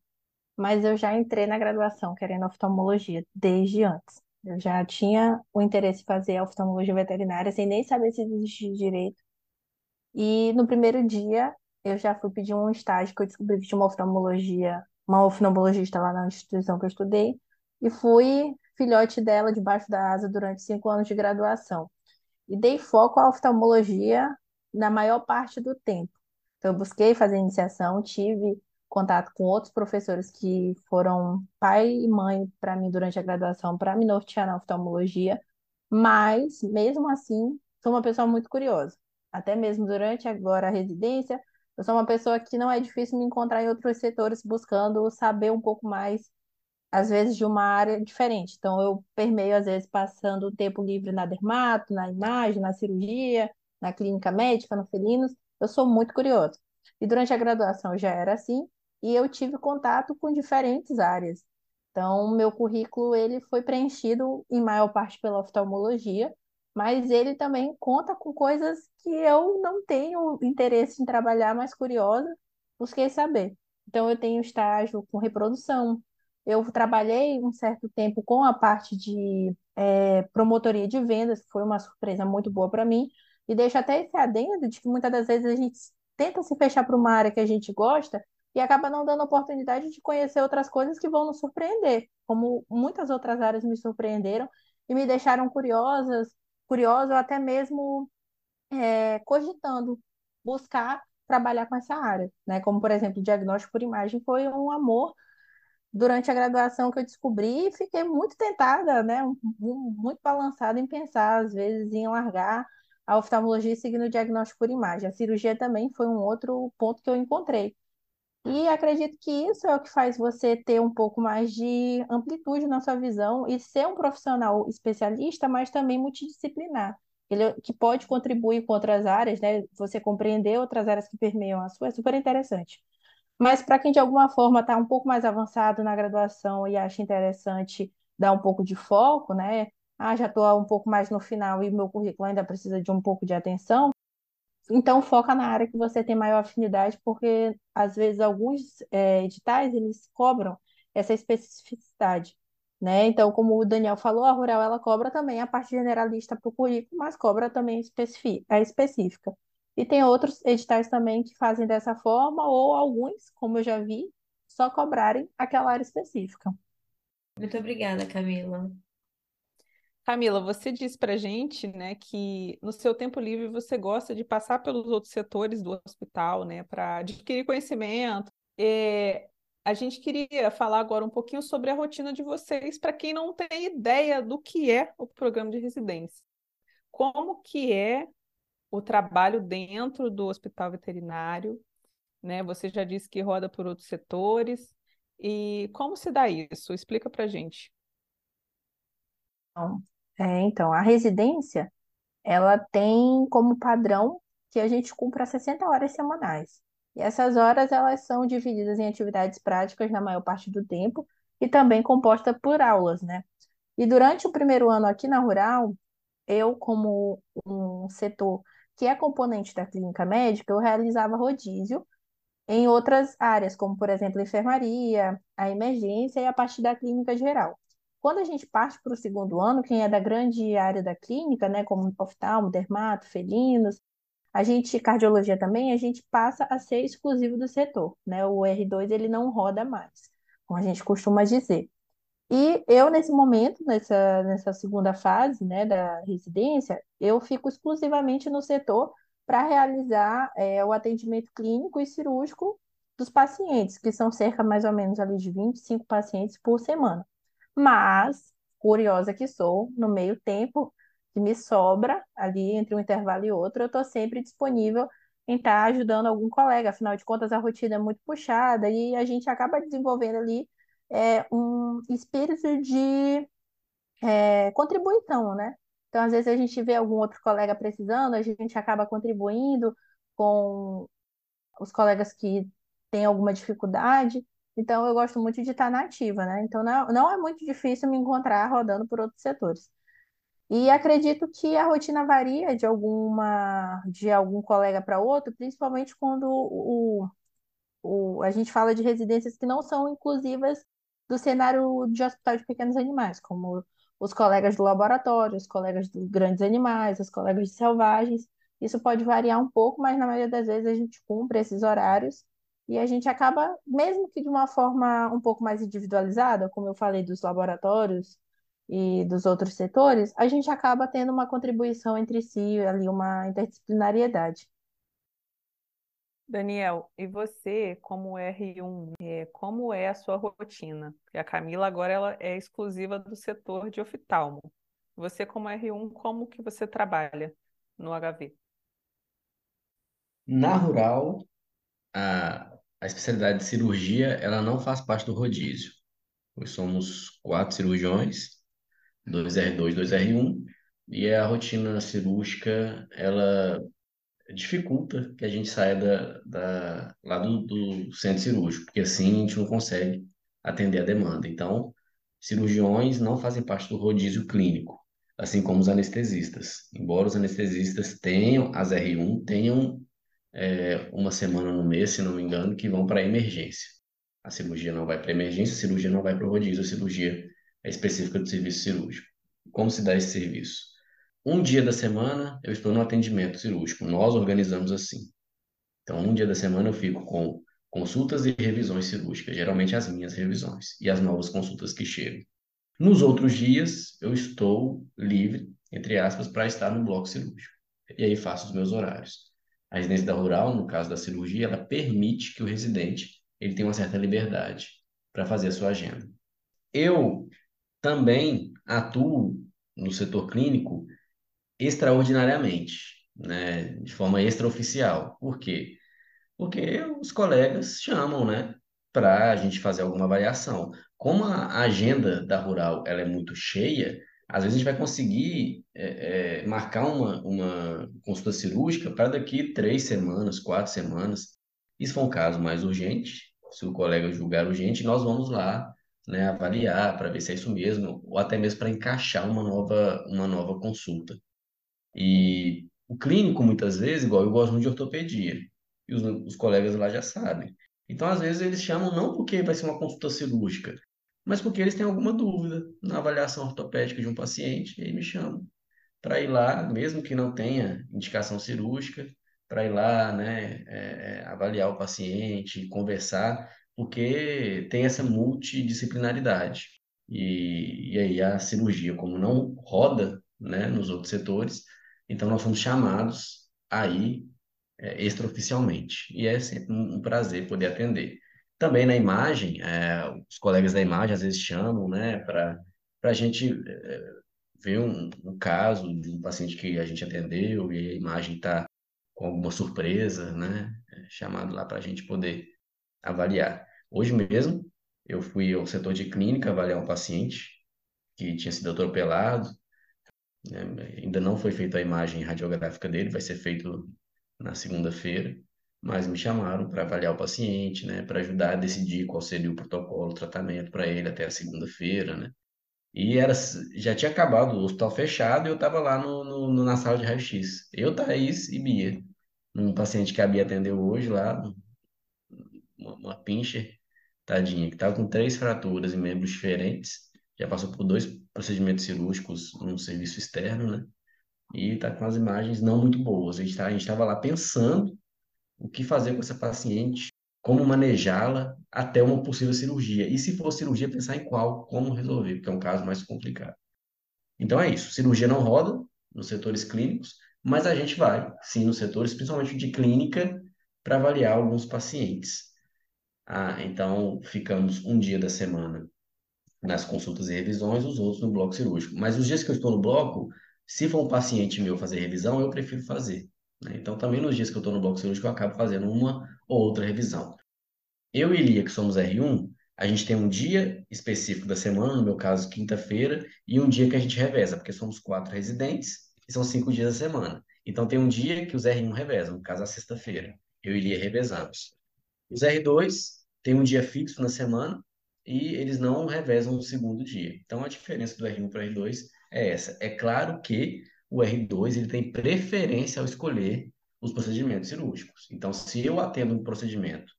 Mas eu já entrei na graduação querendo oftalmologia desde antes. Eu já tinha o interesse em fazer oftalmologia veterinária sem nem saber se existia direito. E no primeiro dia eu já fui pedir um estágio que eu descobri que tinha uma oftalmologia, uma oftalmologista lá na instituição que eu estudei, e fui filhote dela debaixo da asa durante cinco anos de graduação e dei foco à oftalmologia na maior parte do tempo. Então, eu busquei fazer iniciação, tive contato com outros professores que foram pai e mãe para mim durante a graduação, para me nortear na oftalmologia, mas, mesmo assim, sou uma pessoa muito curiosa. Até mesmo durante agora a residência, eu sou uma pessoa que não é difícil me encontrar em outros setores buscando saber um pouco mais às vezes, de uma área diferente. Então, eu permeio, às vezes, passando o tempo livre na dermato, na imagem, na cirurgia, na clínica médica, no felinos. Eu sou muito curiosa. E durante a graduação já era assim, e eu tive contato com diferentes áreas. Então, meu currículo ele foi preenchido em maior parte pela oftalmologia, mas ele também conta com coisas que eu não tenho interesse em trabalhar, mas curiosa, busquei saber. Então, eu tenho estágio com reprodução, eu trabalhei um certo tempo com a parte de é, promotoria de vendas, foi uma surpresa muito boa para mim, e deixo até esse adendo de que muitas das vezes a gente tenta se fechar para uma área que a gente gosta e acaba não dando oportunidade de conhecer outras coisas que vão nos surpreender, como muitas outras áreas me surpreenderam e me deixaram curiosas, curiosa ou até mesmo é, cogitando buscar trabalhar com essa área, né? Como por exemplo, diagnóstico por imagem foi um amor durante a graduação que eu descobri, fiquei muito tentada, né? Muito balançada em pensar, às vezes, em largar a oftalmologia seguindo o diagnóstico por imagem. A cirurgia também foi um outro ponto que eu encontrei. E acredito que isso é o que faz você ter um pouco mais de amplitude na sua visão e ser um profissional especialista, mas também multidisciplinar. Ele, que pode contribuir com outras áreas, né? Você compreender outras áreas que permeiam a sua é super interessante. Mas para quem de alguma forma está um pouco mais avançado na graduação e acha interessante dar um pouco de foco, né? Ah, já estou um pouco mais no final e meu currículo ainda precisa de um pouco de atenção. Então foca na área que você tem maior afinidade, porque às vezes alguns é, editais eles cobram essa especificidade. Né? Então, como o Daniel falou, a Rural ela cobra também a parte generalista para o currículo, mas cobra também a específica. E tem outros editais também que fazem dessa forma, ou alguns, como eu já vi, só cobrarem aquela área específica. Muito obrigada, Camila. Camila, você disse para gente, né, que no seu tempo livre você gosta de passar pelos outros setores do hospital, né, para adquirir conhecimento. É, a gente queria falar agora um pouquinho sobre a rotina de vocês, para quem não tem ideia do que é o programa de residência. Como que é o trabalho dentro do hospital veterinário, né? Você já disse que roda por outros setores. E como se dá isso? Explica para gente. Então, é, então, a residência, ela tem como padrão que a gente cumpra 60 horas semanais. E essas horas, elas são divididas em atividades práticas na maior parte do tempo e também composta por aulas, né? E durante o primeiro ano aqui na Rural, eu, como um setor que é componente da clínica médica, eu realizava rodízio em outras áreas, como, por exemplo, enfermaria, a emergência e a parte da clínica geral. Quando a gente parte para o segundo ano, quem é da grande área da clínica, né, como oftalmo, dermato, felinos, a gente, cardiologia também, a gente passa a ser exclusivo do setor, né? O R2 ele não roda mais, como a gente costuma dizer. E eu, nesse momento, nessa, nessa segunda fase, né, da residência, eu fico exclusivamente no setor para realizar é, o atendimento clínico e cirúrgico dos pacientes, que são cerca mais ou menos ali de 25 pacientes por semana. Mas, curiosa que sou, no meio tempo que me sobra, ali entre um intervalo e outro, eu estou sempre disponível em estar tá ajudando algum colega, afinal de contas a rotina é muito puxada e a gente acaba desenvolvendo ali é, um espírito de é, contribuição, né? Então, às vezes, a gente vê algum outro colega precisando, a gente acaba contribuindo com os colegas que têm alguma dificuldade. Então, eu gosto muito de estar na ativa, né? Então, não, não é muito difícil me encontrar rodando por outros setores. E acredito que a rotina varia de alguma de algum colega para outro, principalmente quando o, o, a gente fala de residências que não são inclusivas do cenário de hospital de pequenos animais, como os colegas do laboratório, os colegas de grandes animais, os colegas de selvagens. Isso pode variar um pouco, mas na maioria das vezes a gente cumpre esses horários e a gente acaba, mesmo que de uma forma um pouco mais individualizada, como eu falei dos laboratórios e dos outros setores, a gente acaba tendo uma contribuição entre si, ali uma interdisciplinariedade. Daniel, e você, como R1, é, como é a sua rotina? Porque a Camila agora ela é exclusiva do setor de oftalmo. Você, como R1, como que você trabalha no HV? Na rural, a, a especialidade de cirurgia, ela não faz parte do rodízio. Nós somos quatro cirurgiões, dois R2, dois R1, e a rotina cirúrgica, ela dificulta que a gente saia da, da, lá do, do centro cirúrgico, porque assim a gente não consegue atender a demanda. Então, cirurgiões não fazem parte do rodízio clínico, assim como os anestesistas. Embora os anestesistas tenham, as R1, tenham é, uma semana no mês, se não me engano, que vão para emergência. A cirurgia não vai para emergência, a cirurgia não vai para o rodízio, a cirurgia é específica do serviço cirúrgico. Como se dá esse serviço? Um dia da semana eu estou no atendimento cirúrgico. Nós organizamos assim. Então, um dia da semana eu fico com consultas e revisões cirúrgicas, geralmente as minhas revisões e as novas consultas que chegam. Nos outros dias, eu estou livre, entre aspas, para estar no bloco cirúrgico. E aí faço os meus horários. A residência da rural, no caso da cirurgia, ela permite que o residente ele tenha uma certa liberdade para fazer a sua agenda. Eu também atuo no setor clínico extraordinariamente, né, de forma extraoficial. Por quê? Porque os colegas chamam, né, para a gente fazer alguma avaliação. Como a agenda da Rural ela é muito cheia, às vezes a gente vai conseguir é, é, marcar uma, uma consulta cirúrgica para daqui três semanas, quatro semanas. Isso for um caso mais urgente, se o colega julgar urgente, nós vamos lá né, avaliar para ver se é isso mesmo, ou até mesmo para encaixar uma nova, uma nova consulta. E o clínico, muitas vezes, igual eu gosto muito de ortopedia, e os, os colegas lá já sabem. Então, às vezes, eles chamam não porque vai ser uma consulta cirúrgica, mas porque eles têm alguma dúvida na avaliação ortopédica de um paciente, e aí me chamam para ir lá, mesmo que não tenha indicação cirúrgica, para ir lá, né, é, é, avaliar o paciente, conversar, porque tem essa multidisciplinaridade. E, e aí a cirurgia, como não roda né, nos outros setores, então, nós fomos chamados aí é, extraoficialmente. E é sempre um, prazer poder atender. Também na imagem, é, os colegas da imagem às vezes chamam, né, para a gente é, vê um, um caso de um paciente que a gente atendeu e a imagem está com alguma surpresa, né? É chamado lá para a gente poder avaliar. Hoje mesmo, eu fui ao setor de clínica avaliar um paciente que tinha sido atropelado. Né? Ainda não foi feita a imagem radiográfica dele, vai ser feito na segunda-feira, mas me chamaram para avaliar o paciente, né? Para ajudar a decidir qual seria o protocolo, o tratamento para ele até a segunda-feira, né? E era, já tinha acabado o hospital fechado e eu estava lá no, no, na sala de raio-x. Eu, Thaís e Bia. Um paciente que a Bia atendeu hoje lá, uma, uma pincher, tadinha, que estava com três fraturas em membros diferentes. Já passou por dois procedimentos cirúrgicos num serviço externo, né? E está com as imagens não muito boas. A gente tá, estava lá pensando o que fazer com essa paciente como manejá-la até uma possível cirurgia. E se for cirurgia, pensar em qual, como resolver, porque é um caso mais complicado. Então é isso. Cirurgia não roda nos setores clínicos, mas a gente vai, sim, nos setores, principalmente de clínica, para avaliar alguns pacientes. Ah, então ficamos um dia da semana nas consultas e revisões, os outros no bloco cirúrgico. Mas os dias que eu estou no bloco, se for um paciente meu fazer revisão, eu prefiro fazer. Né? Então, também nos dias que eu estou no bloco cirúrgico, eu acabo fazendo uma ou outra revisão. Eu e Lia, que somos R1, a gente tem um dia específico da semana, no meu caso, quinta-feira, e um dia que a gente reveza, porque somos quatro residentes e são cinco dias da semana. Então, tem um dia que os R1 revezam, no caso, a sexta-feira. Eu e Lia revezamos. Os R2 têm um dia fixo na semana e eles não revezam no segundo dia. Então, a diferença do R1 para o R2 é essa. É claro que o R2 ele tem preferência ao escolher os procedimentos cirúrgicos. Então, se eu atendo um procedimento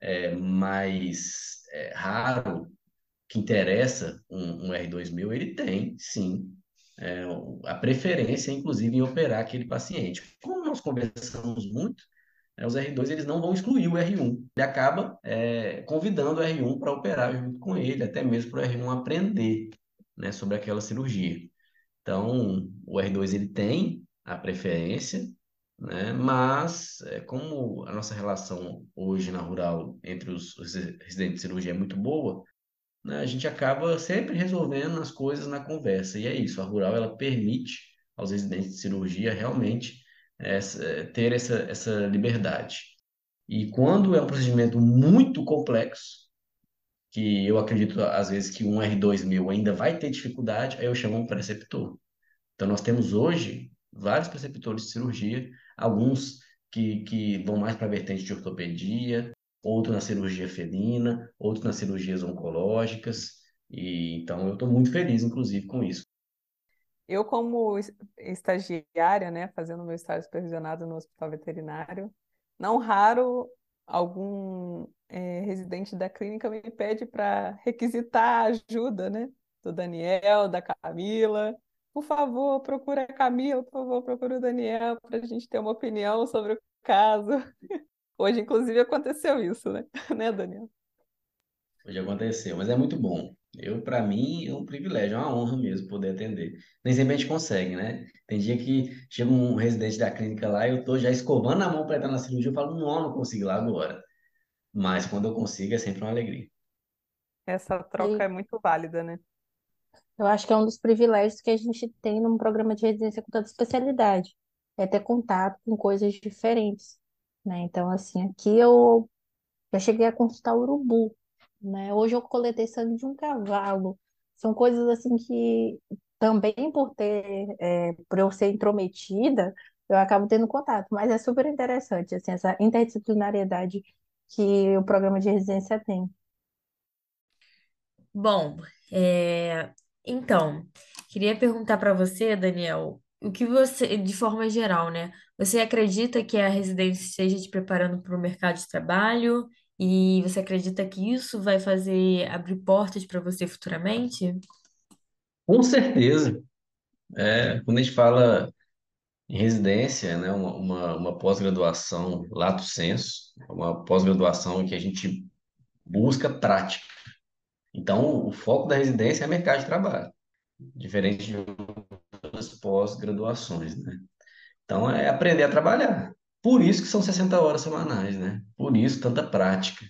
é, mais é, raro, que interessa um, um R2 meu, ele tem, sim, é, a preferência, inclusive, em operar aquele paciente. Como nós conversamos muito, é, os R2 eles não vão excluir o R1. Ele acaba é, convidando o R1 para operar junto com ele, até mesmo para o R1 aprender né, sobre aquela cirurgia. Então, o R2 ele tem a preferência, né? Mas é, como a nossa relação hoje na rural entre os, os residentes de cirurgia é muito boa, né? A gente acaba sempre resolvendo as coisas na conversa. E é isso, a rural ela permite aos residentes de cirurgia realmente essa, ter essa, essa liberdade. E quando é um procedimento muito complexo, que eu acredito às vezes que um R2 meu ainda vai ter dificuldade, aí eu chamo um preceptor. Então nós temos hoje vários preceptores de cirurgia, alguns que, que vão mais para a vertente de ortopedia, outros na cirurgia felina, outros nas cirurgias oncológicas, e então eu estou muito feliz, inclusive, com isso. Eu, como estagiária, né, fazendo meu estágio supervisionado no hospital veterinário, não raro algum é, residente da clínica me pede para requisitar ajuda, né? Do Daniel, da Camila. Por favor, procura a Camila, por favor, procura o Daniel para a gente ter uma opinião sobre o caso. <laughs> Hoje, inclusive, aconteceu isso, né? <laughs> né, Daniel? Hoje aconteceu, mas é muito bom. Eu, para mim, é um privilégio, é uma honra mesmo poder atender. Nem sempre a gente consegue, né? Tem dia que chega um residente da clínica lá e eu tô já escovando a mão para entrar na cirurgia, eu falo, não, não consigo lá agora. Mas quando eu consigo, é sempre uma alegria. Essa troca E é muito válida, né? Eu acho que é um dos privilégios que a gente tem num programa de residência com tanta especialidade, é ter contato com coisas diferentes, né? Então, assim, aqui eu já cheguei a consultar urubu, né? Hoje eu coletei sangue de um cavalo. São coisas assim que também por ter, é, por eu ser intrometida, eu acabo tendo contato, mas é super interessante, assim, essa interdisciplinariedade que o programa de residência tem. Bom, é, então, queria perguntar para você, Daniel, o que você, de forma geral, né? Você acredita que a residência esteja te preparando para o mercado de trabalho? E você acredita que isso vai fazer abrir portas para você futuramente? Com certeza. É, quando a gente fala em residência, né, uma, uma, uma pós-graduação lato sensu, uma pós-graduação que a gente busca prática. Então, o foco da residência é mercado de trabalho, diferente de outras pós-graduações, né? Então, é aprender a trabalhar. Por isso que são 60 horas semanais, né? Por isso tanta prática,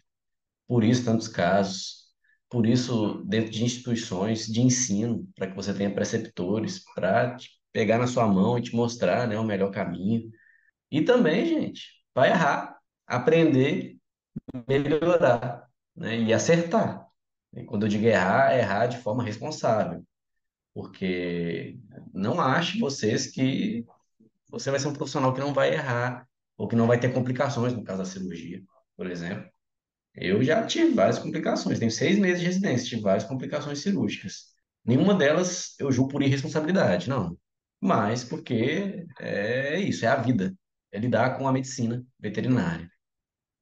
por isso tantos casos, Por isso, dentro de instituições de ensino, para que você tenha preceptores, para pegar na sua mão e te mostrar, né, o melhor caminho. E também, gente, vai errar, aprender, melhorar, né, e acertar. E quando eu digo errar, é errar de forma responsável. Porque não ache vocês que você vai ser um profissional que não vai errar, ou que não vai ter complicações no caso da cirurgia, por exemplo. Eu já tive várias complicações, tenho seis meses de residência, tive várias complicações cirúrgicas. Nenhuma delas eu julgo por irresponsabilidade, não. Mas porque é isso, é a vida, é lidar com a medicina veterinária.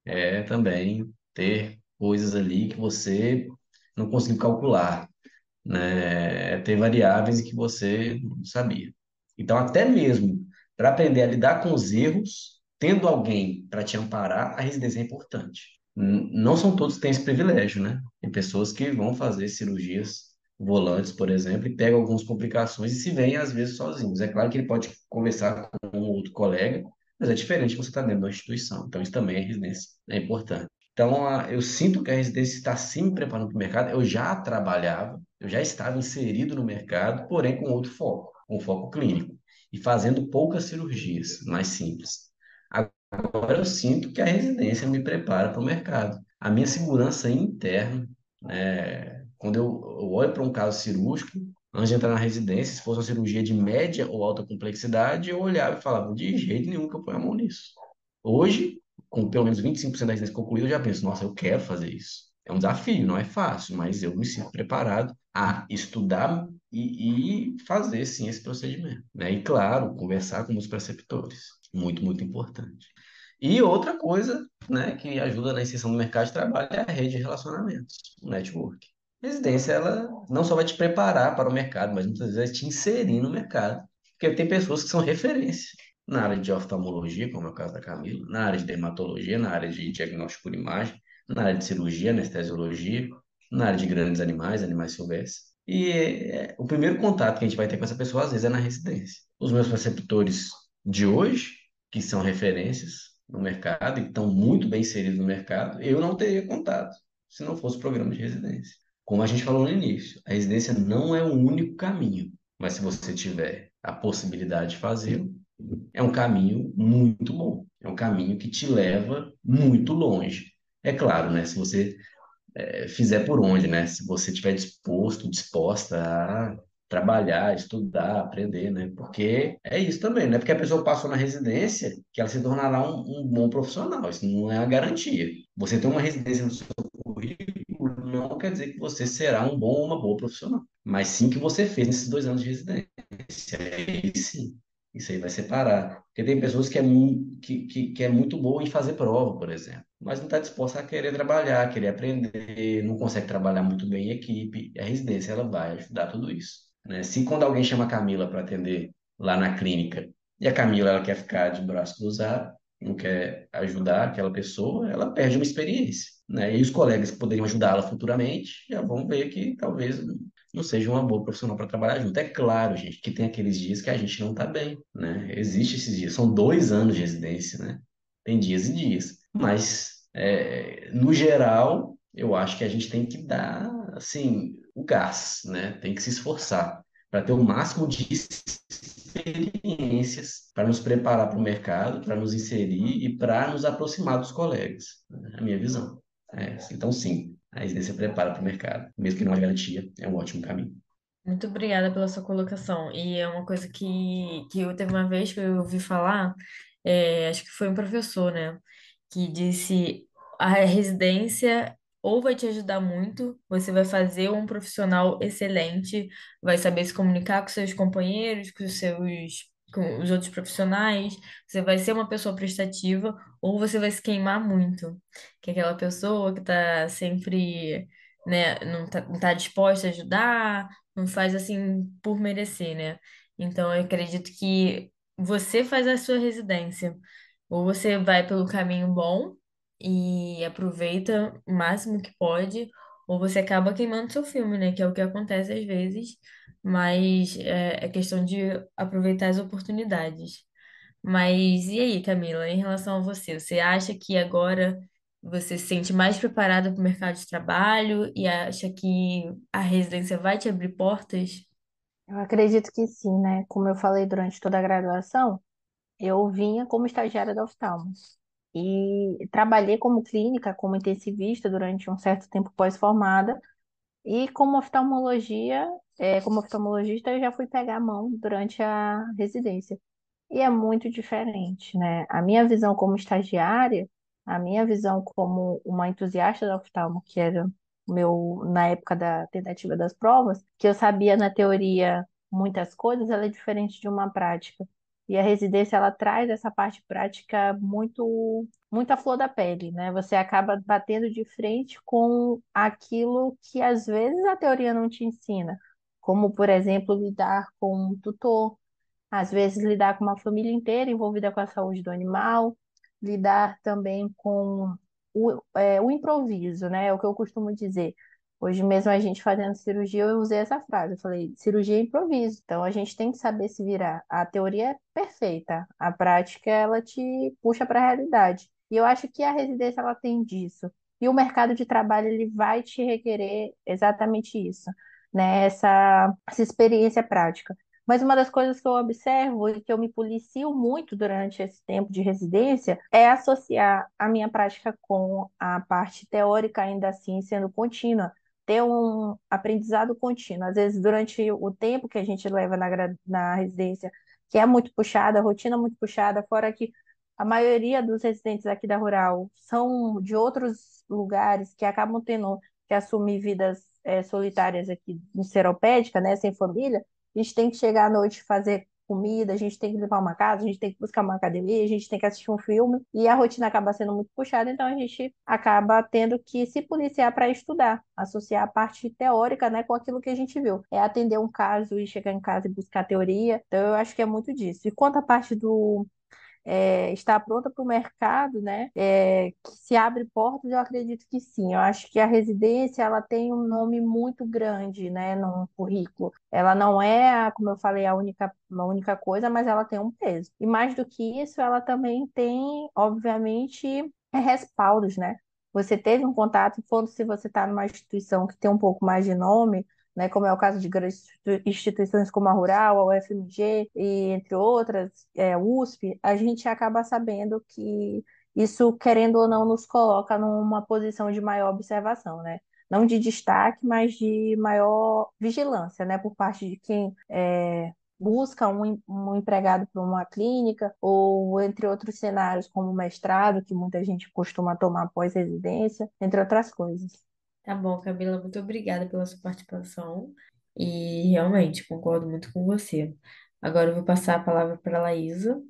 É também ter coisas ali que você não conseguiu calcular, né? É ter variáveis que você não sabia. Então, até mesmo para aprender a lidar com os erros, tendo alguém para te amparar, a residência é importante. Não são todos que têm esse privilégio, né? Tem pessoas que vão fazer cirurgias volantes, por exemplo, e pegam algumas complicações e se veem, às vezes, sozinhos. É claro que ele pode conversar com um outro colega, mas é diferente você estar dentro da instituição. Então, isso também é residência, é importante. Então, eu sinto que a residência está sim me preparando para o mercado. Eu já trabalhava, eu já estava inserido no mercado, porém com outro foco, com foco clínico, e fazendo poucas cirurgias, mais simples. Agora eu sinto que a residência me prepara para o mercado. A minha segurança interna, né, quando eu, eu olho para um caso cirúrgico, antes de entrar na residência, se fosse uma cirurgia de média ou alta complexidade, eu olhava e falava, de jeito nenhum que eu ponho a mão nisso. Hoje, com pelo menos 25% da residência concluída, eu já penso, nossa, eu quero fazer isso. É um desafio, não é fácil, mas eu me sinto preparado a estudar e, e fazer, sim, esse procedimento, né? E, claro, conversar com os preceptores. Muito, muito importante. E outra coisa, né, que ajuda na inserção no mercado de trabalho é a rede de relacionamentos, o network. Residência, ela não só vai te preparar para o mercado, mas muitas vezes vai te inserir no mercado. Porque tem pessoas que são referência na área de oftalmologia, como é o caso da Camila, na área de dermatologia, na área de diagnóstico por imagem, na área de cirurgia, anestesiologia, na área de grandes animais, animais silvestres. E é, o primeiro contato que a gente vai ter com essa pessoa, às vezes, é na residência. Os meus preceptores de hoje, que são referências no mercado e estão muito bem inseridos no mercado, eu não teria contato se não fosse o programa de residência. Como a gente falou no início, a residência não é o único caminho, mas se você tiver a possibilidade de fazê-lo, é um caminho muito bom. É um caminho que te leva muito longe. É claro, né? Se você eh, fizer por onde, né? Se você estiver disposto, disposta a trabalhar, estudar, aprender, né? Porque é isso também, não é porque a pessoa passou na residência que ela se tornará um, um bom profissional. Isso não é a garantia. Você ter uma residência no seu currículo não quer dizer que você será um bom ou uma boa profissional, mas sim que você fez nesses dois anos de residência. Aí sim. Isso aí vai separar. Porque tem pessoas que é, que, que, que é muito boa em fazer prova, por exemplo, mas não está disposta a querer trabalhar, querer aprender, não consegue trabalhar muito bem em equipe. A residência ela vai ajudar tudo isso. Né? Se quando alguém chama a Camila para atender lá na clínica e a Camila ela quer ficar de braço cruzado, não quer ajudar aquela pessoa, ela perde uma experiência. Né? E os colegas que poderiam ajudá-la futuramente já vão ver que talvez não seja uma boa profissional para trabalhar junto. É claro, gente, que tem aqueles dias que a gente não está bem, né? Existe esses dias. São dois anos de residência, né? Tem dias e dias. Mas, é, no geral, eu acho que a gente tem que dar, assim, o gás, né? Tem que se esforçar para ter o máximo de experiências para nos preparar para o mercado, para nos inserir e para nos aproximar dos colegas. É a minha visão. É, então, sim, a residência prepara para o mercado, mesmo que não haja garantia, é um ótimo caminho. Muito obrigada pela sua colocação. E é uma coisa que, que eu teve uma vez que eu ouvi falar, é, acho que foi um professor, né? Que disse a residência ou vai te ajudar muito, você vai fazer um profissional excelente, vai saber se comunicar com seus companheiros, com seus, com os outros profissionais, você vai ser uma pessoa prestativa, ou você vai se queimar muito, que é aquela pessoa que está sempre, né, não tá, não tá disposta a ajudar não faz assim por merecer, né? Então, eu acredito que você faz a sua residência. Ou você vai pelo caminho bom e aproveita o máximo que pode, ou você acaba queimando seu filme, né? Que é o que acontece às vezes, mas é, é questão de aproveitar as oportunidades. Mas e aí, Camila, em relação a você, você acha que agora Você se sente mais preparada para o mercado de trabalho e acha que a residência vai te abrir portas? Eu acredito que sim, né? Como eu falei durante toda a graduação, eu vinha como estagiária da oftalmo e trabalhei como clínica, como intensivista durante um certo tempo pós-formada e como oftalmologia, é, como oftalmologista, eu já fui pegar a mão durante a residência. E é muito diferente, né? A minha visão como estagiária, a minha visão como uma entusiasta da oftalmo, que era meu na época da tentativa das provas, que eu sabia na teoria muitas coisas, ela é diferente de uma prática. E a residência ela traz essa parte prática muito à flor da pele, né? Você acaba batendo de frente com aquilo que às vezes a teoria não te ensina, como por exemplo lidar com um tutor, às vezes lidar com uma família inteira envolvida com a saúde do animal, lidar também com o, é, o improviso, né? É o que eu costumo dizer. Hoje mesmo a gente fazendo cirurgia, eu usei essa frase. Eu falei, cirurgia é improviso. Então a gente tem que saber se virar. A teoria é perfeita, a prática ela te puxa para a realidade. E eu acho que a residência ela tem disso. E o mercado de trabalho ele vai te requerer exatamente isso, né? Essa, essa experiência prática. Mas uma das coisas que eu observo e que eu me policio muito durante esse tempo de residência é associar a minha prática com a parte teórica, ainda assim sendo contínua, ter um aprendizado contínuo. Às vezes, durante o tempo que a gente leva na, na residência, que é muito puxada, a rotina é muito puxada, fora que a maioria dos residentes aqui da Rural são de outros lugares que acabam tendo que assumir vidas é, solitárias aqui no Seropédica, né, sem família, a gente tem que chegar à noite fazer comida, a gente tem que limpar uma casa, a gente tem que buscar uma academia, a gente tem que assistir um filme, e a rotina acaba sendo muito puxada, então a gente acaba tendo que se policiar para estudar, associar a parte teórica, né, com aquilo que a gente viu. É atender um caso e chegar em casa e buscar teoria. Então eu acho que é muito disso. E quanto à parte do é, está pronta para o mercado, né? É, que se abre portas, eu acredito que sim. Eu acho que a residência ela tem um nome muito grande, né, no currículo. Ela não é, como eu falei, a única, a única coisa, mas ela tem um peso. E mais do que isso, ela também tem, obviamente, é respaldos, né? Você teve um contato, quando se você está numa instituição que tem um pouco mais de nome, né, como é o caso de grandes instituições como a Rural, a UFMG e entre outras, é, USP, a gente acaba sabendo que isso, querendo ou não, nos coloca numa posição de maior observação, né? Não de destaque, mas de maior vigilância, né, por parte de quem é, busca um, um empregado para uma clínica, ou entre outros cenários, como mestrado, que muita gente costuma tomar pós-residência, entre outras coisas. Tá bom, Camila, muito obrigada pela sua participação e realmente concordo muito com você. Agora eu vou passar a palavra para a Laísa.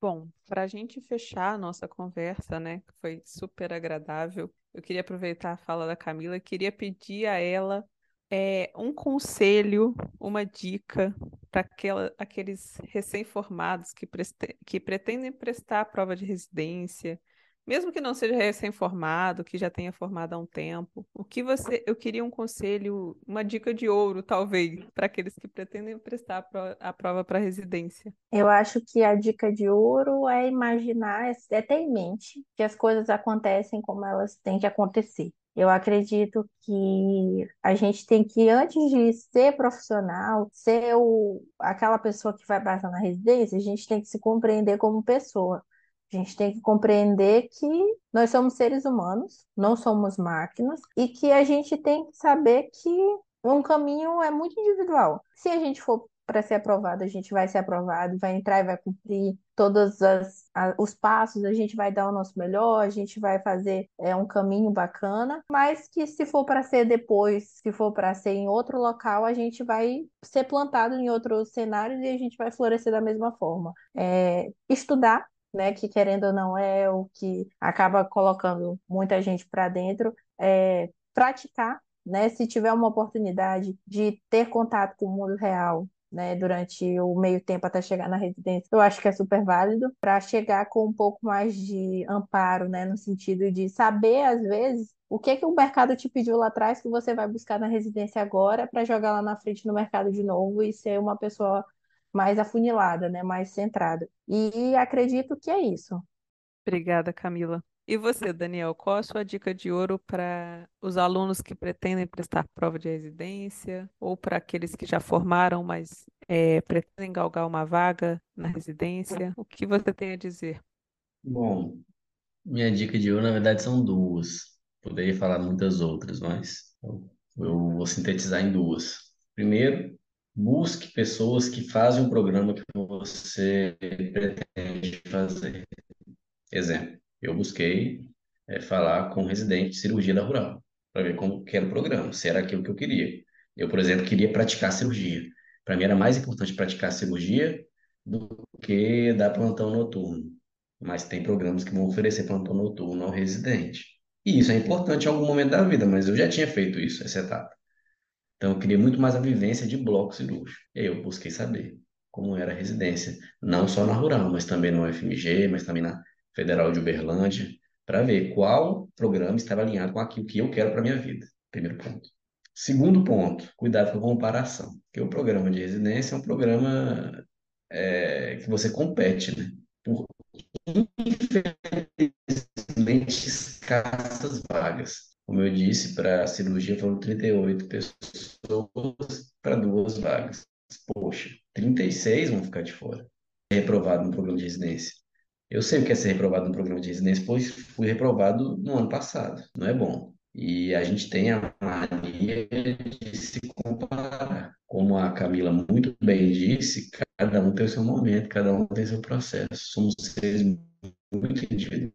Bom, para a gente fechar a nossa conversa, né, que foi super agradável, eu queria aproveitar a fala da Camila, queria pedir a ela é, um conselho, uma dica para aqueles recém-formados que, que pretendem prestar a prova de residência, mesmo que não seja recém-formado, que já tenha formado há um tempo, o que você, eu queria um conselho, uma dica de ouro, talvez, para aqueles que pretendem prestar a prova para residência. Eu acho que a dica de ouro é imaginar, é, é ter em mente que as coisas acontecem como elas têm que acontecer. Eu acredito que a gente tem que, antes de ser profissional, ser o, aquela pessoa que vai passar na residência, a gente tem que se compreender como pessoa. A gente tem que compreender que nós somos seres humanos, não somos máquinas, e que a gente tem que saber que um caminho é muito individual. Se a gente for para ser aprovado, a gente vai ser aprovado, vai entrar e vai cumprir todos as, a, os passos, a gente vai dar o nosso melhor, a gente vai fazer é, um caminho bacana, mas que se for para ser depois, se for para ser em outro local, a gente vai ser plantado em outros cenários e a gente vai florescer da mesma forma. É, estudar né, que querendo ou não é o que acaba colocando muita gente para dentro, é praticar, né, se tiver uma oportunidade de ter contato com o mundo real, né, durante o meio tempo até chegar na residência, eu acho que é super válido para chegar com um pouco mais de amparo, né, no sentido de saber às vezes o que que o mercado te pediu lá atrás que você vai buscar na residência agora para jogar lá na frente no mercado de novo e ser uma pessoa mais afunilada, né, mais centrada. E acredito que é isso. Obrigada, Camila. E você, Daniel, qual a sua dica de ouro para os alunos que pretendem prestar prova de residência ou para aqueles que já formaram, mas é, pretendem galgar uma vaga na residência? O que você tem a dizer? Bom, minha dica de ouro, na verdade, são duas. Poderia falar muitas outras, mas eu eu vou sintetizar em duas. Primeiro, busque pessoas que fazem o programa que você pretende fazer. Exemplo, eu busquei é, falar com um residente de cirurgia da rural, para ver como que era o programa, se era aquilo que eu queria. Eu, por exemplo, queria praticar cirurgia. Para mim era mais importante praticar cirurgia do que dar plantão noturno. Mas tem programas que vão oferecer plantão noturno ao residente. E isso é importante em algum momento da vida, mas eu já tinha feito isso, essa etapa. Então eu queria muito mais a vivência de bloco cirúrgico. E aí eu busquei saber como era a residência, não só na rural, mas também no UFMG, mas também na Federal de Uberlândia, para ver qual programa estava alinhado com aquilo que eu quero para minha vida. Primeiro ponto. Segundo ponto, cuidado com a comparação, porque o programa de residência é um programa é, que você compete, né? Por infelizmente escassas vagas. Como eu disse, para a cirurgia foram 38 pessoas para duas vagas. Poxa, 36 vão ficar de fora. Reprovado no programa de residência. Eu sei o que é ser reprovado no programa de residência, pois fui reprovado no ano passado. Não é bom. E a gente tem a mania de se comparar. Como a Camila muito bem disse, cada um tem o seu momento, cada um tem seu processo. Somos seres muito individuais.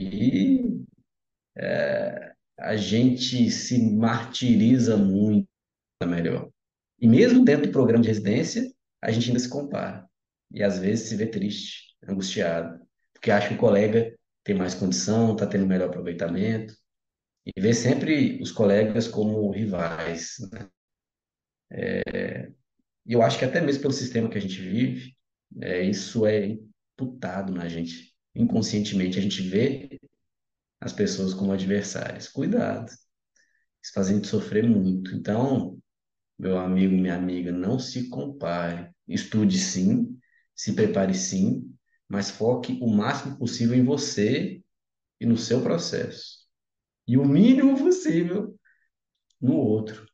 E é, a gente se martiriza muito, melhor. E mesmo dentro do programa de residência, a gente ainda se compara. E às vezes se vê triste, angustiado, porque acha que o colega tem mais condição, está tendo melhor aproveitamento, e vê sempre os colegas como rivais. Né? É, e eu acho que até mesmo pelo sistema que a gente vive, é, isso é imputado na gente. Inconscientemente, a gente vê as pessoas como adversárias. Cuidado. Isso faz a gente sofrer muito. Então, meu amigo, minha amiga, não se compare. Estude sim, se prepare sim, mas foque o máximo possível em você e no seu processo. E o mínimo possível no outro.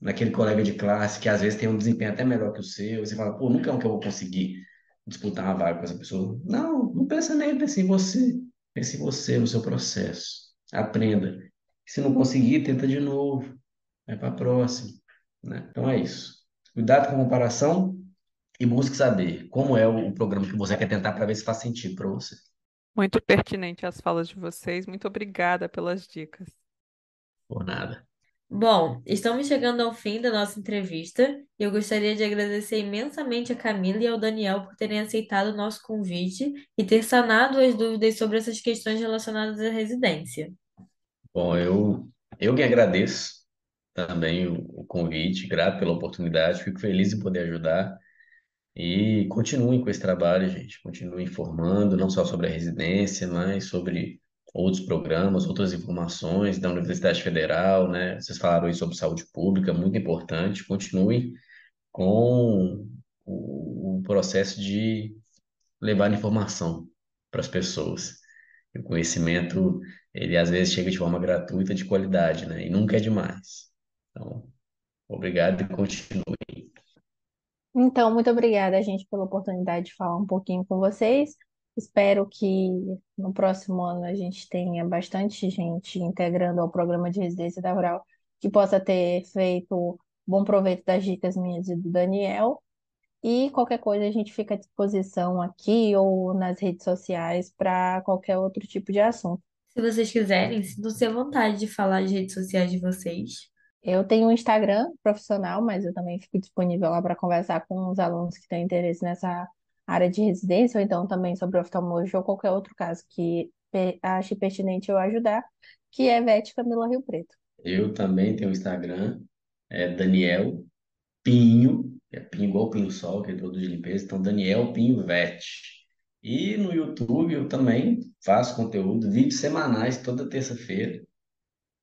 Naquele colega de classe que às vezes tem um desempenho até melhor que o seu, você fala, pô, nunca é um que eu vou conseguir disputar uma vaga com essa pessoa. Não, não pensa nele, pensa em você. Pense em você, no seu processo. Aprenda. Se não conseguir, tenta de novo. Vai para a próxima. Né? Então é isso. Cuidado com a comparação e busque saber como é o programa que você quer tentar para ver se faz sentido para você. Muito pertinente as falas de vocês. Muito obrigada pelas dicas. Por nada. Bom, estamos chegando ao fim da nossa entrevista e eu gostaria de agradecer imensamente a Camila e ao Daniel por terem aceitado o nosso convite e ter sanado as dúvidas sobre essas questões relacionadas à residência. Bom, eu, eu que agradeço também o, o convite, grato pela oportunidade, fico feliz em poder ajudar e continuem com esse trabalho, gente, continuem informando não só sobre a residência, mas sobre outros programas, outras informações da Universidade Federal, né? Vocês falaram aí sobre saúde pública, muito importante. Continue com o, processo de levar informação para as pessoas. O conhecimento, ele às vezes chega de forma gratuita, de qualidade, né? E nunca é demais. Então, obrigado e continue. Então, muito obrigada, gente, pela oportunidade de falar um pouquinho com vocês. Espero que no próximo ano a gente tenha bastante gente integrando ao programa de residência da Rural, que possa ter feito bom proveito das dicas minhas e do Daniel. E qualquer coisa a gente fica à disposição aqui ou nas redes sociais para qualquer outro tipo de assunto. Se vocês quiserem, sintam-se à vontade de falar as redes sociais de vocês. Eu tenho um Instagram profissional, mas eu também fico disponível lá para conversar com os alunos que têm interesse nessa área de residência, ou então também sobre oftalmologia ou qualquer outro caso que ache pertinente eu ajudar, que é Vete Camila Rio Preto. Eu também tenho Instagram, é Daniel Pinho, é Pinho igual Pinho Sol, que é produto de limpeza, então Daniel Pinho Vete. E no YouTube eu também faço conteúdo, vídeos semanais toda terça-feira.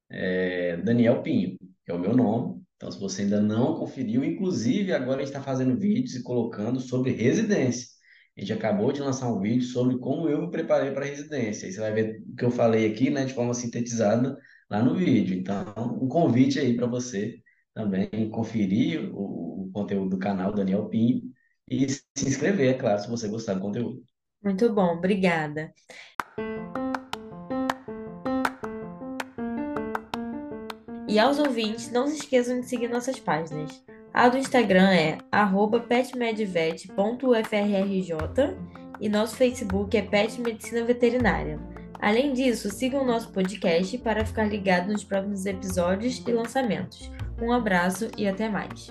É Daniel Pinho, é o meu nome. Então, se você ainda não conferiu, inclusive agora a gente está fazendo vídeos e colocando sobre residência. A gente acabou de lançar um vídeo sobre como eu me preparei para a residência. E você vai ver o que eu falei aqui, né, de forma sintetizada lá no vídeo. Então, um convite aí para você também conferir o, o, conteúdo do canal Daniel Pinho e se inscrever, é claro, se você gostar do conteúdo. Muito bom, obrigada. E aos ouvintes, não se esqueçam de seguir nossas páginas. A do Instagram é petmedvet.ufrrj e nosso Facebook é Pet Medicina Veterinária. Além disso, sigam o nosso podcast para ficar ligado nos próximos episódios e lançamentos. Um abraço e até mais!